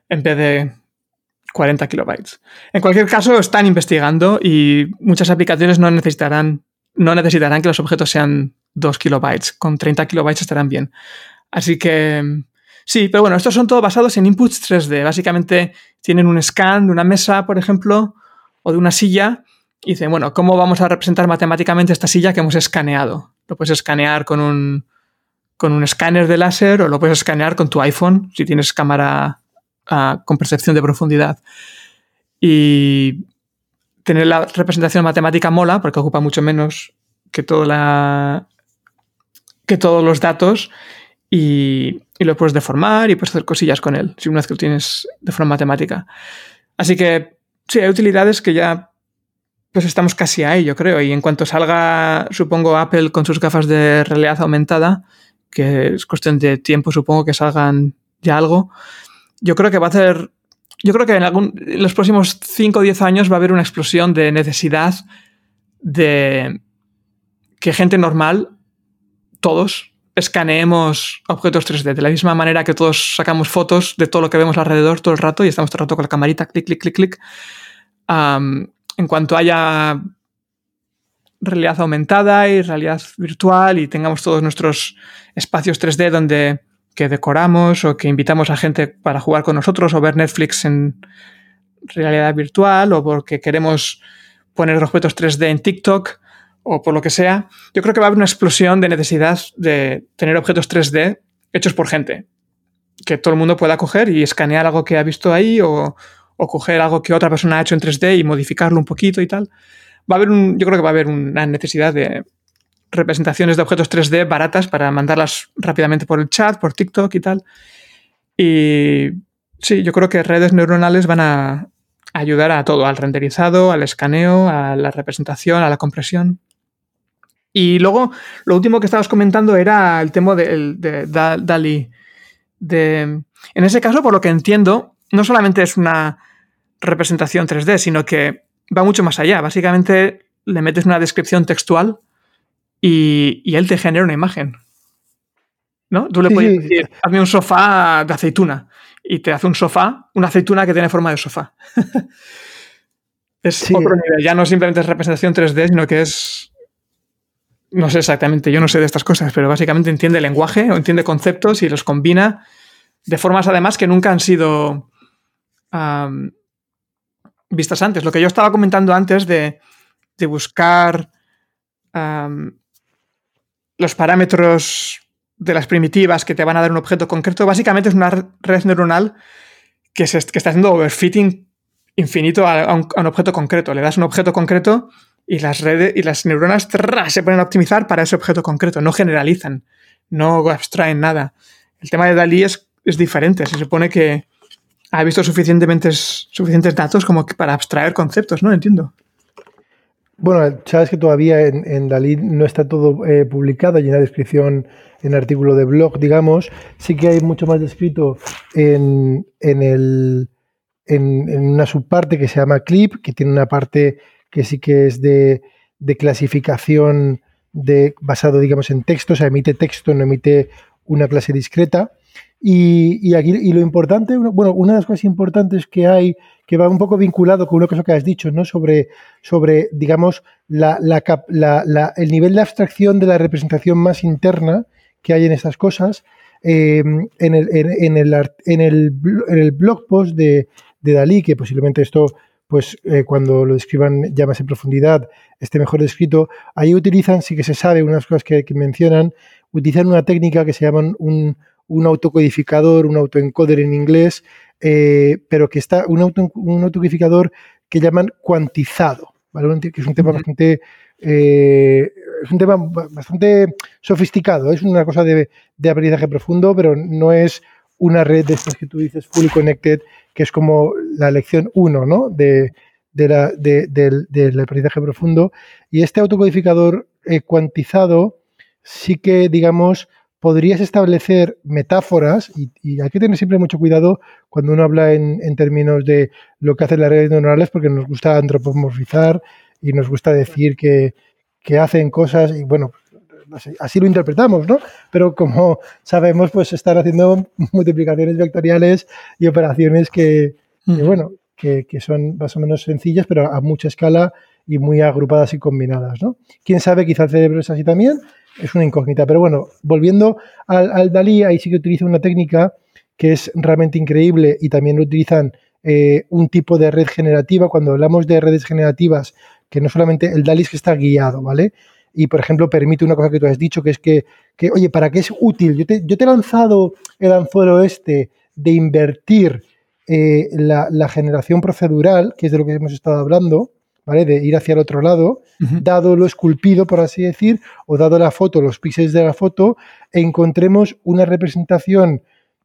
en vez de 40 kilobytes. En cualquier caso, están investigando y muchas aplicaciones no necesitarán, no necesitarán que los objetos sean 2 kilobytes. Con 30 kilobytes estarán bien. Así que Sí, pero bueno, estos son todos basados en inputs 3D. Básicamente tienen un scan de una mesa, por ejemplo, o de una silla, y dicen, bueno, ¿cómo vamos a representar matemáticamente esta silla que hemos escaneado? Lo puedes escanear con un, con un escáner de láser o lo puedes escanear con tu iPhone si tienes cámara ah, con percepción de profundidad. Y tener la representación matemática mola porque ocupa mucho menos que, toda la, que todos los datos y, lo puedes deformar y puedes hacer cosillas con él, si una vez que lo tienes de forma matemática. Así que sí, hay utilidades que ya pues estamos casi ahí, yo creo. Y en cuanto salga, supongo, Apple con sus gafas de realidad aumentada, que es cuestión de tiempo, supongo que salgan ya algo, yo creo que va a hacer. Yo creo que en, algún, en los próximos 5 o 10 años va a haber una explosión de necesidad de que gente normal, todos, escaneemos objetos 3D, de la misma manera que todos sacamos fotos de todo lo que vemos alrededor todo el rato y estamos todo el rato con la camarita, clic, clic, clic, clic. en cuanto haya realidad aumentada y realidad virtual y tengamos todos nuestros espacios 3D donde que decoramos o que invitamos a gente para jugar con nosotros o ver Netflix en realidad virtual o porque queremos poner objetos 3D en TikTok o por lo que sea, yo creo que va a haber una explosión de necesidad de tener objetos 3D hechos por gente. Que todo el mundo pueda coger y escanear algo que ha visto ahí o, coger algo que otra persona ha hecho en 3D y modificarlo un poquito y tal. Va a haber un, yo creo que va a haber una necesidad de representaciones de objetos 3D baratas para mandarlas rápidamente por el chat, por TikTok y tal. Y sí, yo creo que redes neuronales van a ayudar a todo, al renderizado, al escaneo, a la representación, a la compresión. Y luego, lo último que estabas comentando era el tema de, de, DALI. De, en ese caso, por lo que entiendo, no solamente es una representación 3D, sino que va mucho más allá. Básicamente le metes una descripción textual y, él te genera una imagen. ¿No? Tú le puedes decir, hazme un sofá de aceituna y te hace un sofá, una aceituna que tiene forma de sofá. <laughs> es otro nivel. Ya no simplemente es representación 3D, sino que es. No sé exactamente, yo no sé de estas cosas, pero básicamente entiende lenguaje o entiende conceptos y los combina de formas además que nunca han sido vistas antes. Lo que yo estaba comentando antes de, buscar los parámetros de las primitivas que te van a dar un objeto concreto, básicamente es una red neuronal que, se, está haciendo overfitting infinito a, un, objeto concreto. Le das un objeto concreto y las redes y las neuronas se ponen a optimizar para ese objeto concreto. No generalizan, no abstraen nada. El tema de Dalí es, es diferente. Se supone que ha visto suficientemente, suficientes datos como para abstraer conceptos, ¿no? Entiendo. Bueno, sabes que todavía en, Dalí no está todo eh, publicado y en la descripción, en artículo de blog, digamos. Sí que hay mucho más descrito en, en, el, en, una subparte que se llama Clip, que tiene una parte que sí que es de, clasificación de, basado, digamos, en texto, o sea, emite texto, no emite una clase discreta. Y, aquí, y lo importante, bueno, una de las cosas importantes que hay, que va un poco vinculado con una cosa que has dicho, ¿no? Sobre, sobre digamos, la, el nivel de abstracción de la representación más interna que hay en estas cosas. Em, en, el, en, el, en, el, blog post de Dalí, que posiblemente esto pues eh, cuando lo describan ya más en profundidad esté mejor descrito, ahí utilizan, sí que se sabe, unas cosas que, que mencionan, utilizan una técnica que se llama un, un autocodificador, un autoencoder en inglés, eh, pero que está un, auto, un autocodificador que llaman cuantizado, que es un tema bastante eh, es un tema bastante sofisticado, es una cosa de, aprendizaje profundo, pero no es una red de estas que tú dices fully connected, que es como la lección 1 ¿no? de, la, del aprendizaje profundo. Y este autocodificador eh, cuantizado sí que, digamos, podrías establecer metáforas, y, hay que tener siempre mucho cuidado cuando uno habla en, términos de lo que hacen las redes neuronales, porque nos gusta antropomorfizar y nos gusta decir que, hacen cosas, y bueno, así lo interpretamos, ¿no? Pero como sabemos, pues están haciendo multiplicaciones vectoriales y operaciones que, bueno, que, que, son más o menos sencillas, pero a mucha escala y muy agrupadas y combinadas, ¿no? Quién sabe, quizá el cerebro es así también, es una incógnita. Pero bueno, volviendo al, Dalí, ahí sí que utiliza una técnica que es realmente increíble y también lo utilizan eh, un tipo de red generativa. Cuando hablamos de redes generativas, que no solamente el Dalí es que está guiado, ¿vale? Y, por ejemplo, permite una cosa que tú has dicho, que es que, oye, ¿para qué es útil? Yo te, yo te he lanzado el anzuelo este de invertir eh, la, la, generación procedural, que es de lo que hemos estado hablando, ¿vale? De ir hacia el otro lado, dado lo esculpido, por así decir, o dado la foto, los píxeles de la foto, encontremos una representación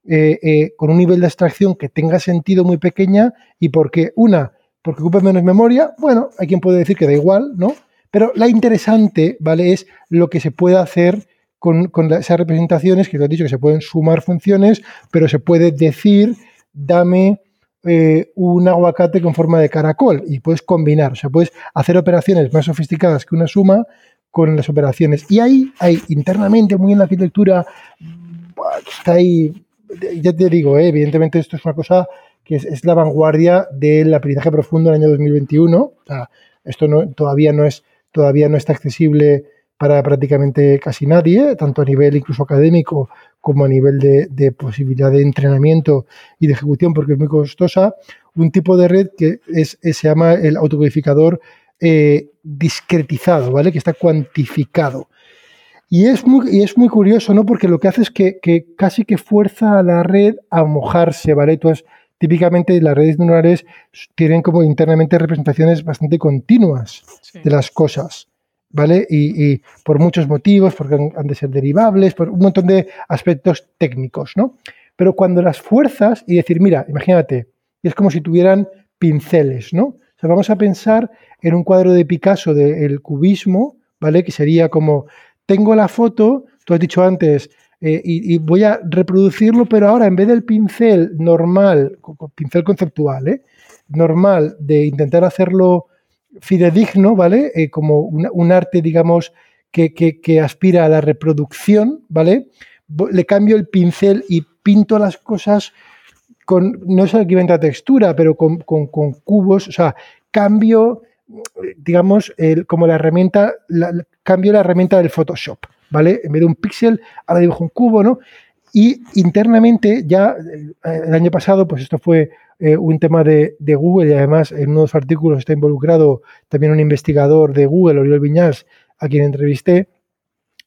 eh, eh, con un nivel de abstracción que tenga sentido muy pequeña y porque, una, porque ocupe menos memoria, bueno, hay quien puede decir que da igual, ¿no? Pero la interesante, ¿vale? Es lo que se puede hacer con, con esas representaciones, que te he dicho que se pueden sumar funciones, pero se puede decir, dame eh, un aguacate con forma de caracol y puedes combinar, o sea, puedes hacer operaciones más sofisticadas que una suma con las operaciones. Y ahí hay internamente, muy en la arquitectura, está ahí, ya te digo, eh, evidentemente esto es una cosa que es, la vanguardia del aprendizaje profundo del año 2021. O sea, esto todavía no es todavía no está accesible para prácticamente casi nadie, tanto a nivel incluso académico como a nivel de, posibilidad de entrenamiento y de ejecución, porque es muy costosa, un tipo de red que es, se llama el autocodificador eh, discretizado, ¿vale? Que está cuantificado. Y es muy, y es muy curioso, ¿no? Porque lo que hace es que, casi que fuerza a la red a mojarse, ¿vale? Típicamente las redes neuronales tienen como internamente representaciones bastante continuas de las cosas. ¿vale? Y, por muchos motivos, porque han, de ser derivables, por un montón de aspectos técnicos, ¿no? Pero cuando las fuerzas y decir, mira, imagínate, es como si tuvieran pinceles, ¿no? O sea, vamos a pensar en un cuadro de Picasso del cubismo, ¿vale? Que sería como, tengo la foto, tú has dicho antes, eh, y, voy a reproducirlo, pero ahora en vez del pincel normal, pincel conceptual, ¿eh? normal, de intentar hacerlo fidedigno, ¿vale? Eh, como un, arte, digamos, que, aspira a la reproducción, ¿vale? Le cambio el pincel y pinto las cosas con, no es el equivalente a textura, pero con, cubos, o sea, cambio, digamos, el, como la herramienta, cambio la herramienta del Photoshop, ¿vale? En vez de un píxel, ahora dibujo un cubo, ¿no? Y internamente, ya eh, el año pasado, pues esto fue eh, un tema de, Google y además en unos artículos está involucrado también un investigador de Google, Oriol Viñals, a quien entrevisté.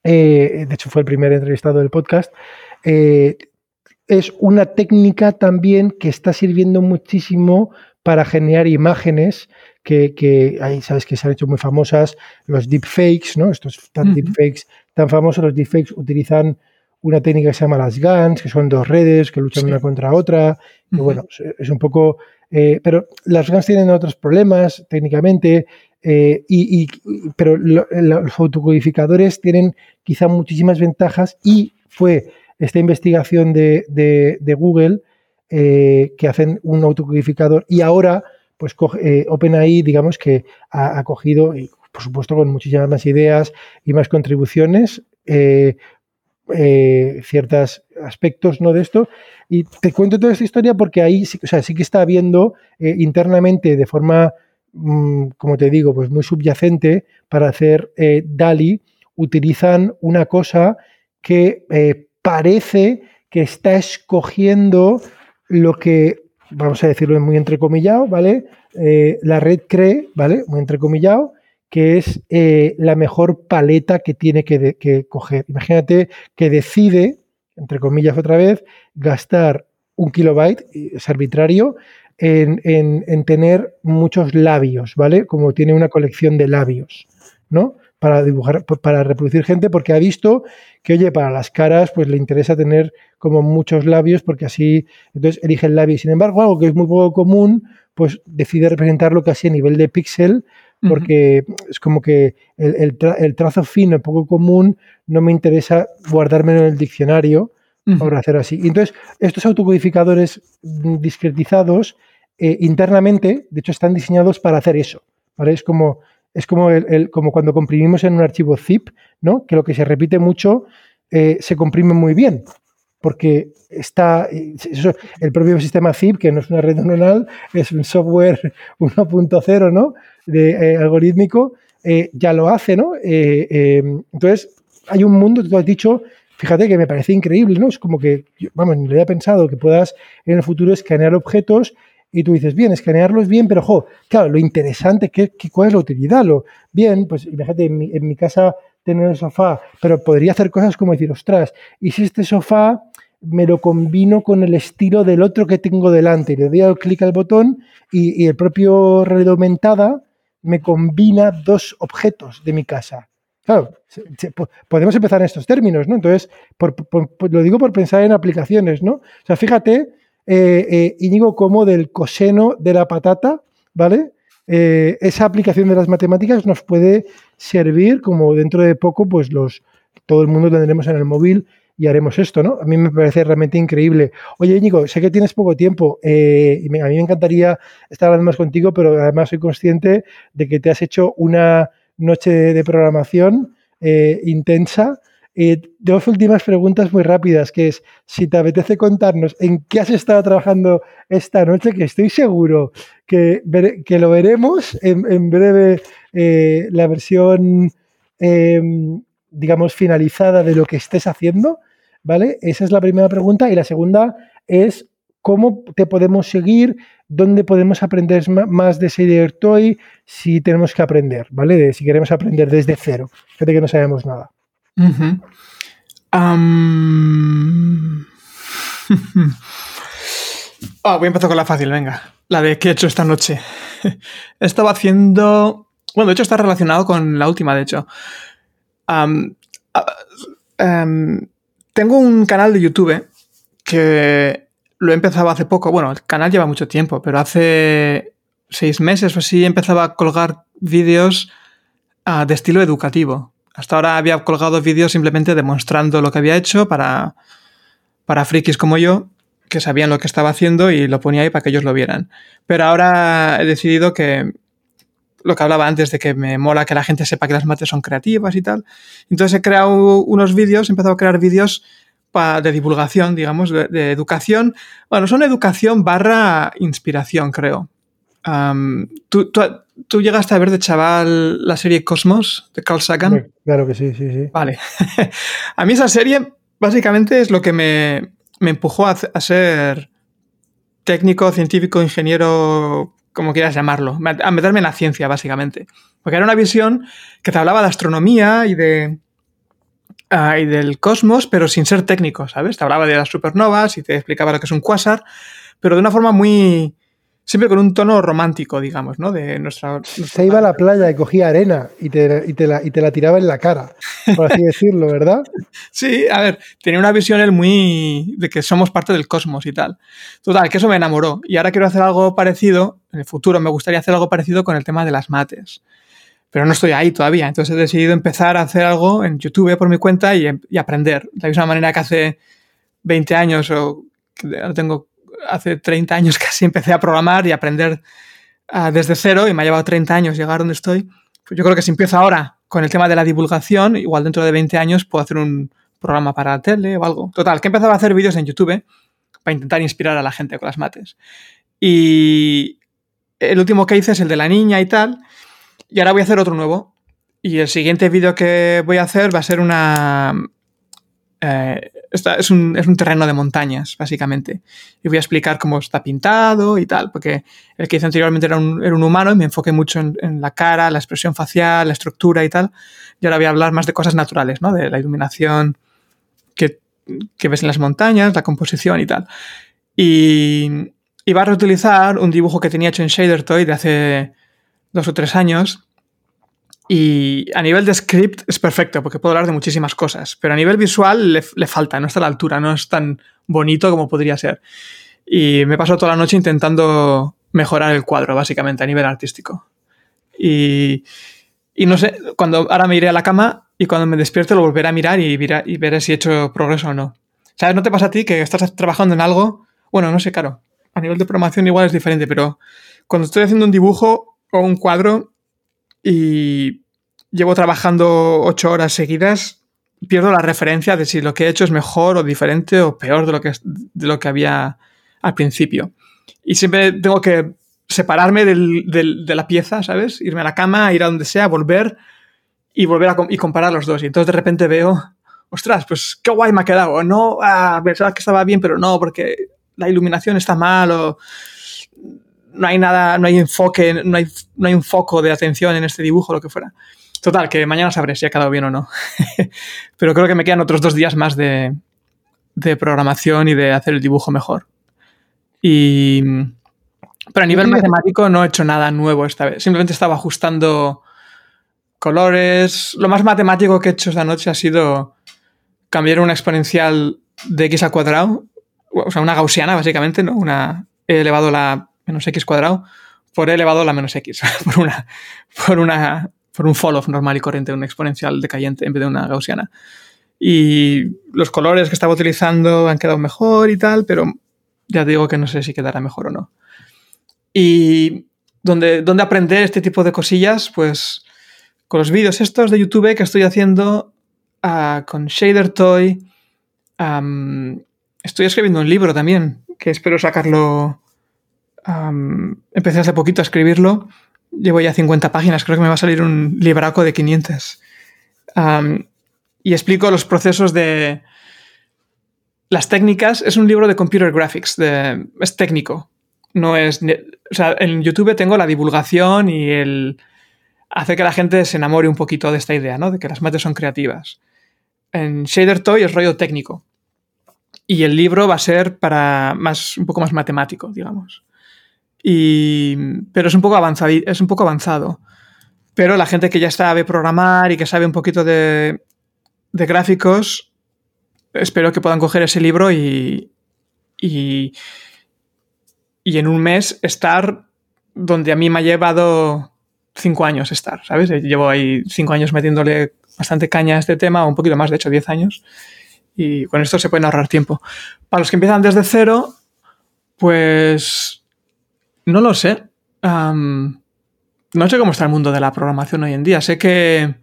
Eh, de hecho, fue el primer entrevistado del podcast. es una técnica también que está sirviendo muchísimo para generar imágenes que, que ahí sabes que se han hecho muy famosas, los deepfakes, ¿no? Estos tan deepfakes tan famosos, los deepfakes utilizan una técnica que se llama las GANs, que son dos redes que luchan una contra otra. Y bueno, es un poco. Eh, pero las GANs tienen otros problemas técnicamente, eh, y, pero los autocodificadores tienen quizá muchísimas ventajas y fue esta investigación de, Google eh, que hacen un autocodificador y ahora pues OpenAI digamos que ha, ha cogido, por supuesto con muchísimas más ideas y más contribuciones, eh, ciertos aspectos ¿no? de esto. Y te cuento toda esta historia porque ahí sí, o sea, sí que está habiendo eh, internamente de forma, mm, como te digo, pues muy subyacente para hacer eh, DALI, utilizan una cosa que parece que está escogiendo lo que, vamos a decirlo muy entrecomillado, ¿vale? la red cree, ¿vale? Muy entrecomillado, que es eh, la mejor paleta que tiene que, coger. Imagínate que decide, entre comillas otra vez, gastar un kilobyte, es arbitrario, en, tener muchos labios, ¿vale? Como tiene una colección de labios, ¿no? Para dibujar, para reproducir gente, porque ha visto que, oye, para las caras, pues le interesa tener como muchos labios, porque así, entonces elige el labio. Sin embargo, algo que es muy poco común, pues decide representarlo casi a nivel de píxel, porque es como que el, trazo fino, poco común, no me interesa guardármelo en el diccionario para hacer así. entonces, estos autocodificadores discretizados eh, internamente, de hecho, están diseñados para hacer eso. Es como, es como, el, como cuando comprimimos en un archivo zip, ¿no? que lo que se repite mucho eh, se comprime muy bien porque está el propio sistema zip, que no es una red neuronal, es un software <laughs> 1.0, ¿no? De eh, algorítmico, eh, ya lo hace, ¿no? Eh, entonces, hay un mundo, tú has dicho, fíjate que me parece increíble, ¿no? Es como que, vamos, ni lo había pensado, que puedas en el futuro escanear objetos y tú dices, bien, escanearlos bien, pero, jo, claro, lo interesante, ¿qué, cuál es la utilidad? Lo, bien, pues imagínate, en mi, en mi casa tener el sofá, pero podría hacer cosas como decir, ostras, y si este sofá me lo combino con el estilo del otro que tengo delante. Le doy al clic al botón y, el propio realidad aumentada me combina dos objetos de mi casa. Claro, podemos empezar en estos términos, ¿no? Entonces, lo digo por pensar en aplicaciones, ¿no? O sea, fíjate, eh, eh, Íñigo, como del coseno de la patata, ¿vale? Eh, esa aplicación de las matemáticas nos puede servir como dentro de poco, pues los, todo el mundo tendremos en el móvil y haremos esto, ¿no? A mí me parece realmente increíble. Oye, Íñigo, sé que tienes poco tiempo eh, y a mí me encantaría estar hablando más contigo, pero además soy consciente de que te has hecho una noche de, programación intensa Eh, dos últimas preguntas muy rápidas, que es si te apetece contarnos en qué has estado trabajando esta noche, que estoy seguro que, que lo veremos en, breve eh, la versión, em, digamos, finalizada de lo que estés haciendo, ¿vale? Esa es la primera pregunta. Y la segunda es cómo te podemos seguir, dónde podemos aprender más de Shader Toy si tenemos que aprender, ¿vale? si queremos aprender desde cero, fíjate que no sabemos nada. <laughs> Ah, voy a empezar con la fácil, venga. La de qué he hecho esta noche. <laughs> Estaba haciendo... Bueno, de hecho está relacionado con la última, de hecho. tengo un canal de YouTube que lo he empezado hace poco. Bueno, el canal lleva mucho tiempo, pero hace seis meses o así empezaba a colgar vídeos ah, de estilo educativo. Hasta ahora había colgado vídeos simplemente demostrando lo que había hecho para, para frikis como yo, que sabían lo que estaba haciendo y lo ponía ahí para que ellos lo vieran. Pero ahora he decidido que lo que hablaba antes de que me mola que la gente sepa que las mates son creativas y tal. Entonces he creado unos vídeos, he empezado a crear vídeos de divulgación, digamos, de, educación. Bueno, son educación barra inspiración, creo. ¿Tú, tú, llegaste a ver de chaval la serie Cosmos de Carl Sagan? Claro que sí, sí, sí. Vale. <laughs> a mí esa serie básicamente es lo que me, empujó a, ser técnico, científico, ingeniero, como quieras llamarlo, a meterme en la ciencia, básicamente. Porque era una visión que te hablaba de astronomía y de, ah, y del cosmos, pero sin ser técnico, ¿sabes? Te hablaba de las supernovas y te explicaba lo que es un cuásar, pero de una forma muy, siempre con un tono romántico, digamos, ¿no? De nuestra, Se iba a la playa y cogía arena y te, y, te la, y te, la, tiraba en la cara, por así <laughs> decirlo, ¿verdad? Sí, a ver, tenía una visión él muy de que somos parte del cosmos y tal. Total, que eso me enamoró. Y ahora quiero hacer algo parecido, en el futuro me gustaría hacer algo parecido con el tema de las mates. Pero no estoy ahí todavía, entonces he decidido empezar a hacer algo en YouTube por mi cuenta y, y aprender. De la misma manera que hace 20 años o que tengo hace 30 años casi empecé a programar y aprender ah, desde cero y me ha llevado 30 años llegar donde estoy. Pues yo creo que si empiezo ahora con el tema de la divulgación, igual dentro de 20 años puedo hacer un programa para la tele o algo. Total, que he empezado a hacer vídeos en YouTube para intentar inspirar a la gente con las mates. Y el último que hice es el de la niña y tal. Y ahora voy a hacer otro nuevo. Y el siguiente vídeo que voy a hacer va a ser una, eh, es, un, terreno de montañas, básicamente. Y voy a explicar cómo está pintado y tal, porque el que hice anteriormente era un, humano y me enfoqué mucho en, la cara, la expresión facial, la estructura y tal. Y ahora voy a hablar más de cosas naturales, ¿no? De la iluminación que, ves en las montañas, la composición y tal. Y, y a reutilizar un dibujo que tenía hecho en Shader Toy de hace dos o tres años y a nivel de script es perfecto porque puedo hablar de muchísimas cosas, pero a nivel visual le, falta, no está a la altura, no es tan bonito como podría ser. Y me paso toda la noche intentando mejorar el cuadro, básicamente, a nivel artístico. Y, y no sé, cuando ahora me iré a la cama y cuando me despierte lo volveré a mirar y, y veré si he hecho progreso o no. ¿Sabes? ¿No te pasa a ti que estás trabajando en algo? Bueno, no sé, claro. A nivel de programación igual es diferente, pero cuando estoy haciendo un dibujo o un cuadro, y llevo trabajando ocho horas seguidas, pierdo la referencia de si lo que he hecho es mejor o diferente o peor de lo que, de lo que había al principio. Y siempre tengo que separarme de la pieza, ¿sabes? Irme a la cama, ir a donde sea, volver y volver a y comparar los dos. Y entonces de repente veo, ostras, pues qué guay me ha quedado. No, ah, pensaba que estaba bien, pero no, porque la iluminación está mal o no hay nada, no hay enfoque, no hay, no hay un foco de atención en este dibujo, lo que fuera. Total, que mañana sabré si ha quedado bien o no. <laughs> Pero creo que me quedan otros dos días más de, de programación y de hacer el dibujo mejor. Y, pero a nivel matemático no he hecho nada nuevo esta vez. Simplemente estaba ajustando colores. Lo más matemático que he hecho esta noche ha sido cambiar una exponencial de x al cuadrado, o sea, una gaussiana básicamente, ¿no? Una, he elevado la menos x cuadrado por elevado a la menos x, <laughs> por una, por una, por un fall-off normal y corriente, una exponencial decayente en vez de una gaussiana. Y los colores que estaba utilizando han quedado mejor y tal, pero ya digo que no sé si quedará mejor o no. Y donde, donde aprender este tipo de cosillas, pues con los vídeos estos de YouTube que estoy haciendo ah, con Shader Toy. estoy escribiendo un libro también, que espero sacarlo. Empecé hace poquito a escribirlo. Llevo ya 50 páginas, creo que me va a salir un libraco de 500. y explico los procesos de, las técnicas, es un libro de computer graphics, es técnico. No es. O sea, en YouTube tengo la divulgación y el. hacer que la gente se enamore un poquito de esta idea, ¿no? De que las mates son creativas. En Shader Toy es rollo técnico. Y el libro va a ser para más, un poco más matemático, digamos. Y, pero es un poco. Es un poco avanzado. Pero la gente que ya sabe programar y que sabe un poquito de, de gráficos espero que puedan coger ese libro y, y, en un mes estar donde a mí me ha llevado cinco años estar, ¿sabes? Llevo ahí cinco años metiéndole bastante caña a este tema, un poquito más, de hecho, diez años. Y con esto se pueden ahorrar tiempo. Para los que empiezan desde cero, pues no lo sé. no sé cómo está el mundo de la programación hoy en día. Sé que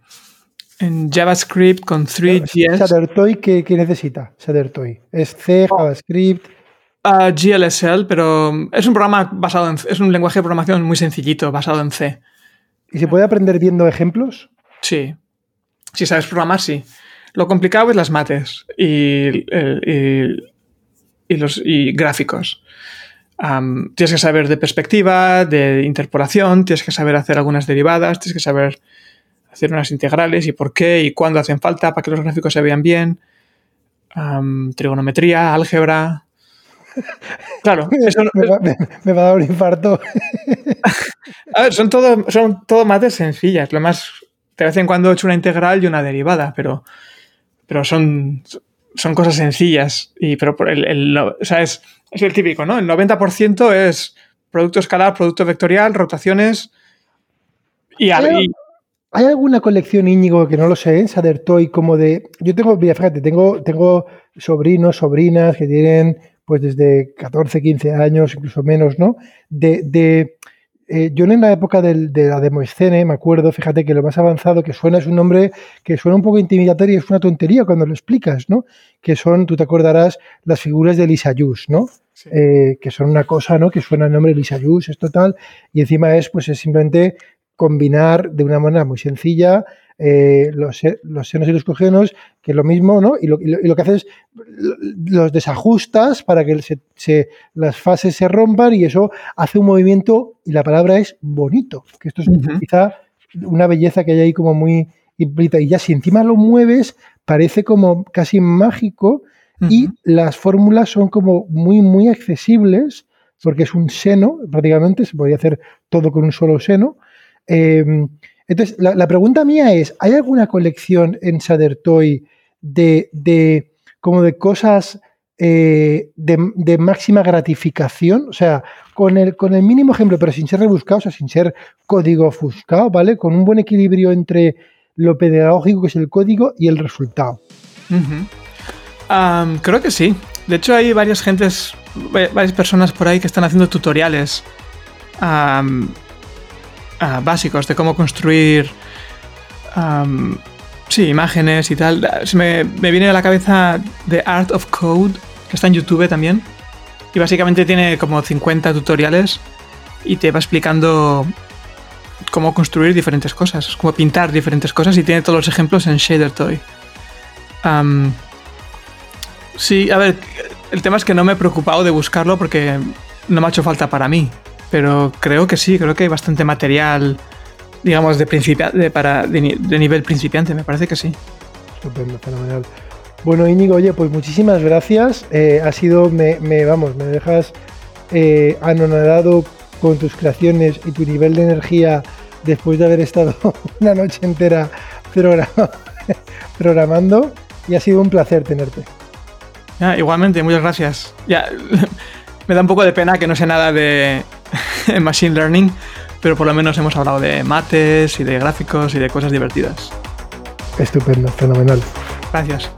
en JavaScript con 3GS. ¿Shadertoy qué, qué necesita? Shadertoy. ¿Es C, oh. JavaScript? Uh, GLSL, pero es un programa basado en es un lenguaje de programación muy sencillito, basado en C. ¿Y se puede aprender viendo ejemplos? Sí. Si sabes programar, sí. Lo complicado es las mates y, y, los y gráficos. Tienes que saber de perspectiva, de interpolación, tienes que saber hacer algunas derivadas, tienes que saber hacer unas integrales y por qué y cuándo hacen falta para que los gráficos se vean bien, trigonometría, álgebra. <laughs> Claro, eso me, va, me, va, a dar un infarto. <laughs> a ver, son todo, son todo mates sencillas. Lo más, de vez en cuando he hecho una integral y una derivada, pero, pero son, son cosas sencillas. Y, pero el, el, o sea, es, es, el típico, ¿no? El 90% es producto escalar, producto vectorial, rotaciones y, y, ¿Hay alguna colección Íñigo que no lo sé, en Sadertoy, como de. Yo tengo, fíjate, tengo, tengo sobrinos, sobrinas que tienen pues desde 14, 15 años, incluso menos, ¿no? De. de eh, yo en la época del, de la Demoscene me acuerdo, fíjate que lo más avanzado que suena es un nombre que suena un poco intimidatorio y es una tontería cuando lo explicas, ¿no? Que son, tú te acordarás, las figuras de Lisa Yus, ¿no? Eh, que son una cosa, ¿no? Que suena el nombre Lisa Yus, es total, y encima es, pues es simplemente combinar de una manera muy sencilla eh, los, los, senos y los cogénos, que es lo mismo, ¿no? Y lo, que haces, los desajustas para que se, las fases se rompan y eso hace un movimiento, y la palabra es bonito, que esto es quizá una belleza que hay ahí como muy implícita. Y ya si encima lo mueves, parece como casi mágico y las fórmulas son como muy, muy accesibles porque es un seno, prácticamente, se podría hacer todo con un solo seno, Em, entonces, la, pregunta mía es, ¿hay alguna colección en Sadertoy de, de como de cosas eh, de, máxima gratificación? O sea, con el, con el mínimo ejemplo, pero sin ser rebuscado, o sea, sin ser código ofuscado, ¿vale? Con un buen equilibrio entre lo pedagógico, que es el código, y el resultado. creo que sí. De hecho, hay varias gentes, varias personas por ahí que están haciendo tutoriales Ah, básicos de cómo construir sí, imágenes y tal. Se me, viene a la cabeza The Art of Code, que está en YouTube también. Y básicamente tiene como 50 tutoriales y te va explicando cómo construir diferentes cosas, cómo pintar diferentes cosas y tiene todos los ejemplos en Shader Toy. sí, a ver, el tema es que no me he preocupado de buscarlo porque no me ha hecho falta para mí. Pero creo que sí, creo que hay bastante material, digamos, de, de, para, de, nivel principiante, me parece que sí. Estupendo, fenomenal. Bueno, Íñigo, oye, pues muchísimas gracias. Eh, ha sido, me, vamos, me dejas eh, anonadado con tus creaciones y tu nivel de energía después de haber estado <laughs> una noche entera <laughs> programando y ha sido un placer tenerte. igualmente, muchas gracias. Ya, <laughs> me da un poco de pena que no sé nada de, <laughs> en Machine Learning, pero por lo menos hemos hablado de mates y de gráficos y de cosas divertidas. Estupendo, fenomenal. Gracias.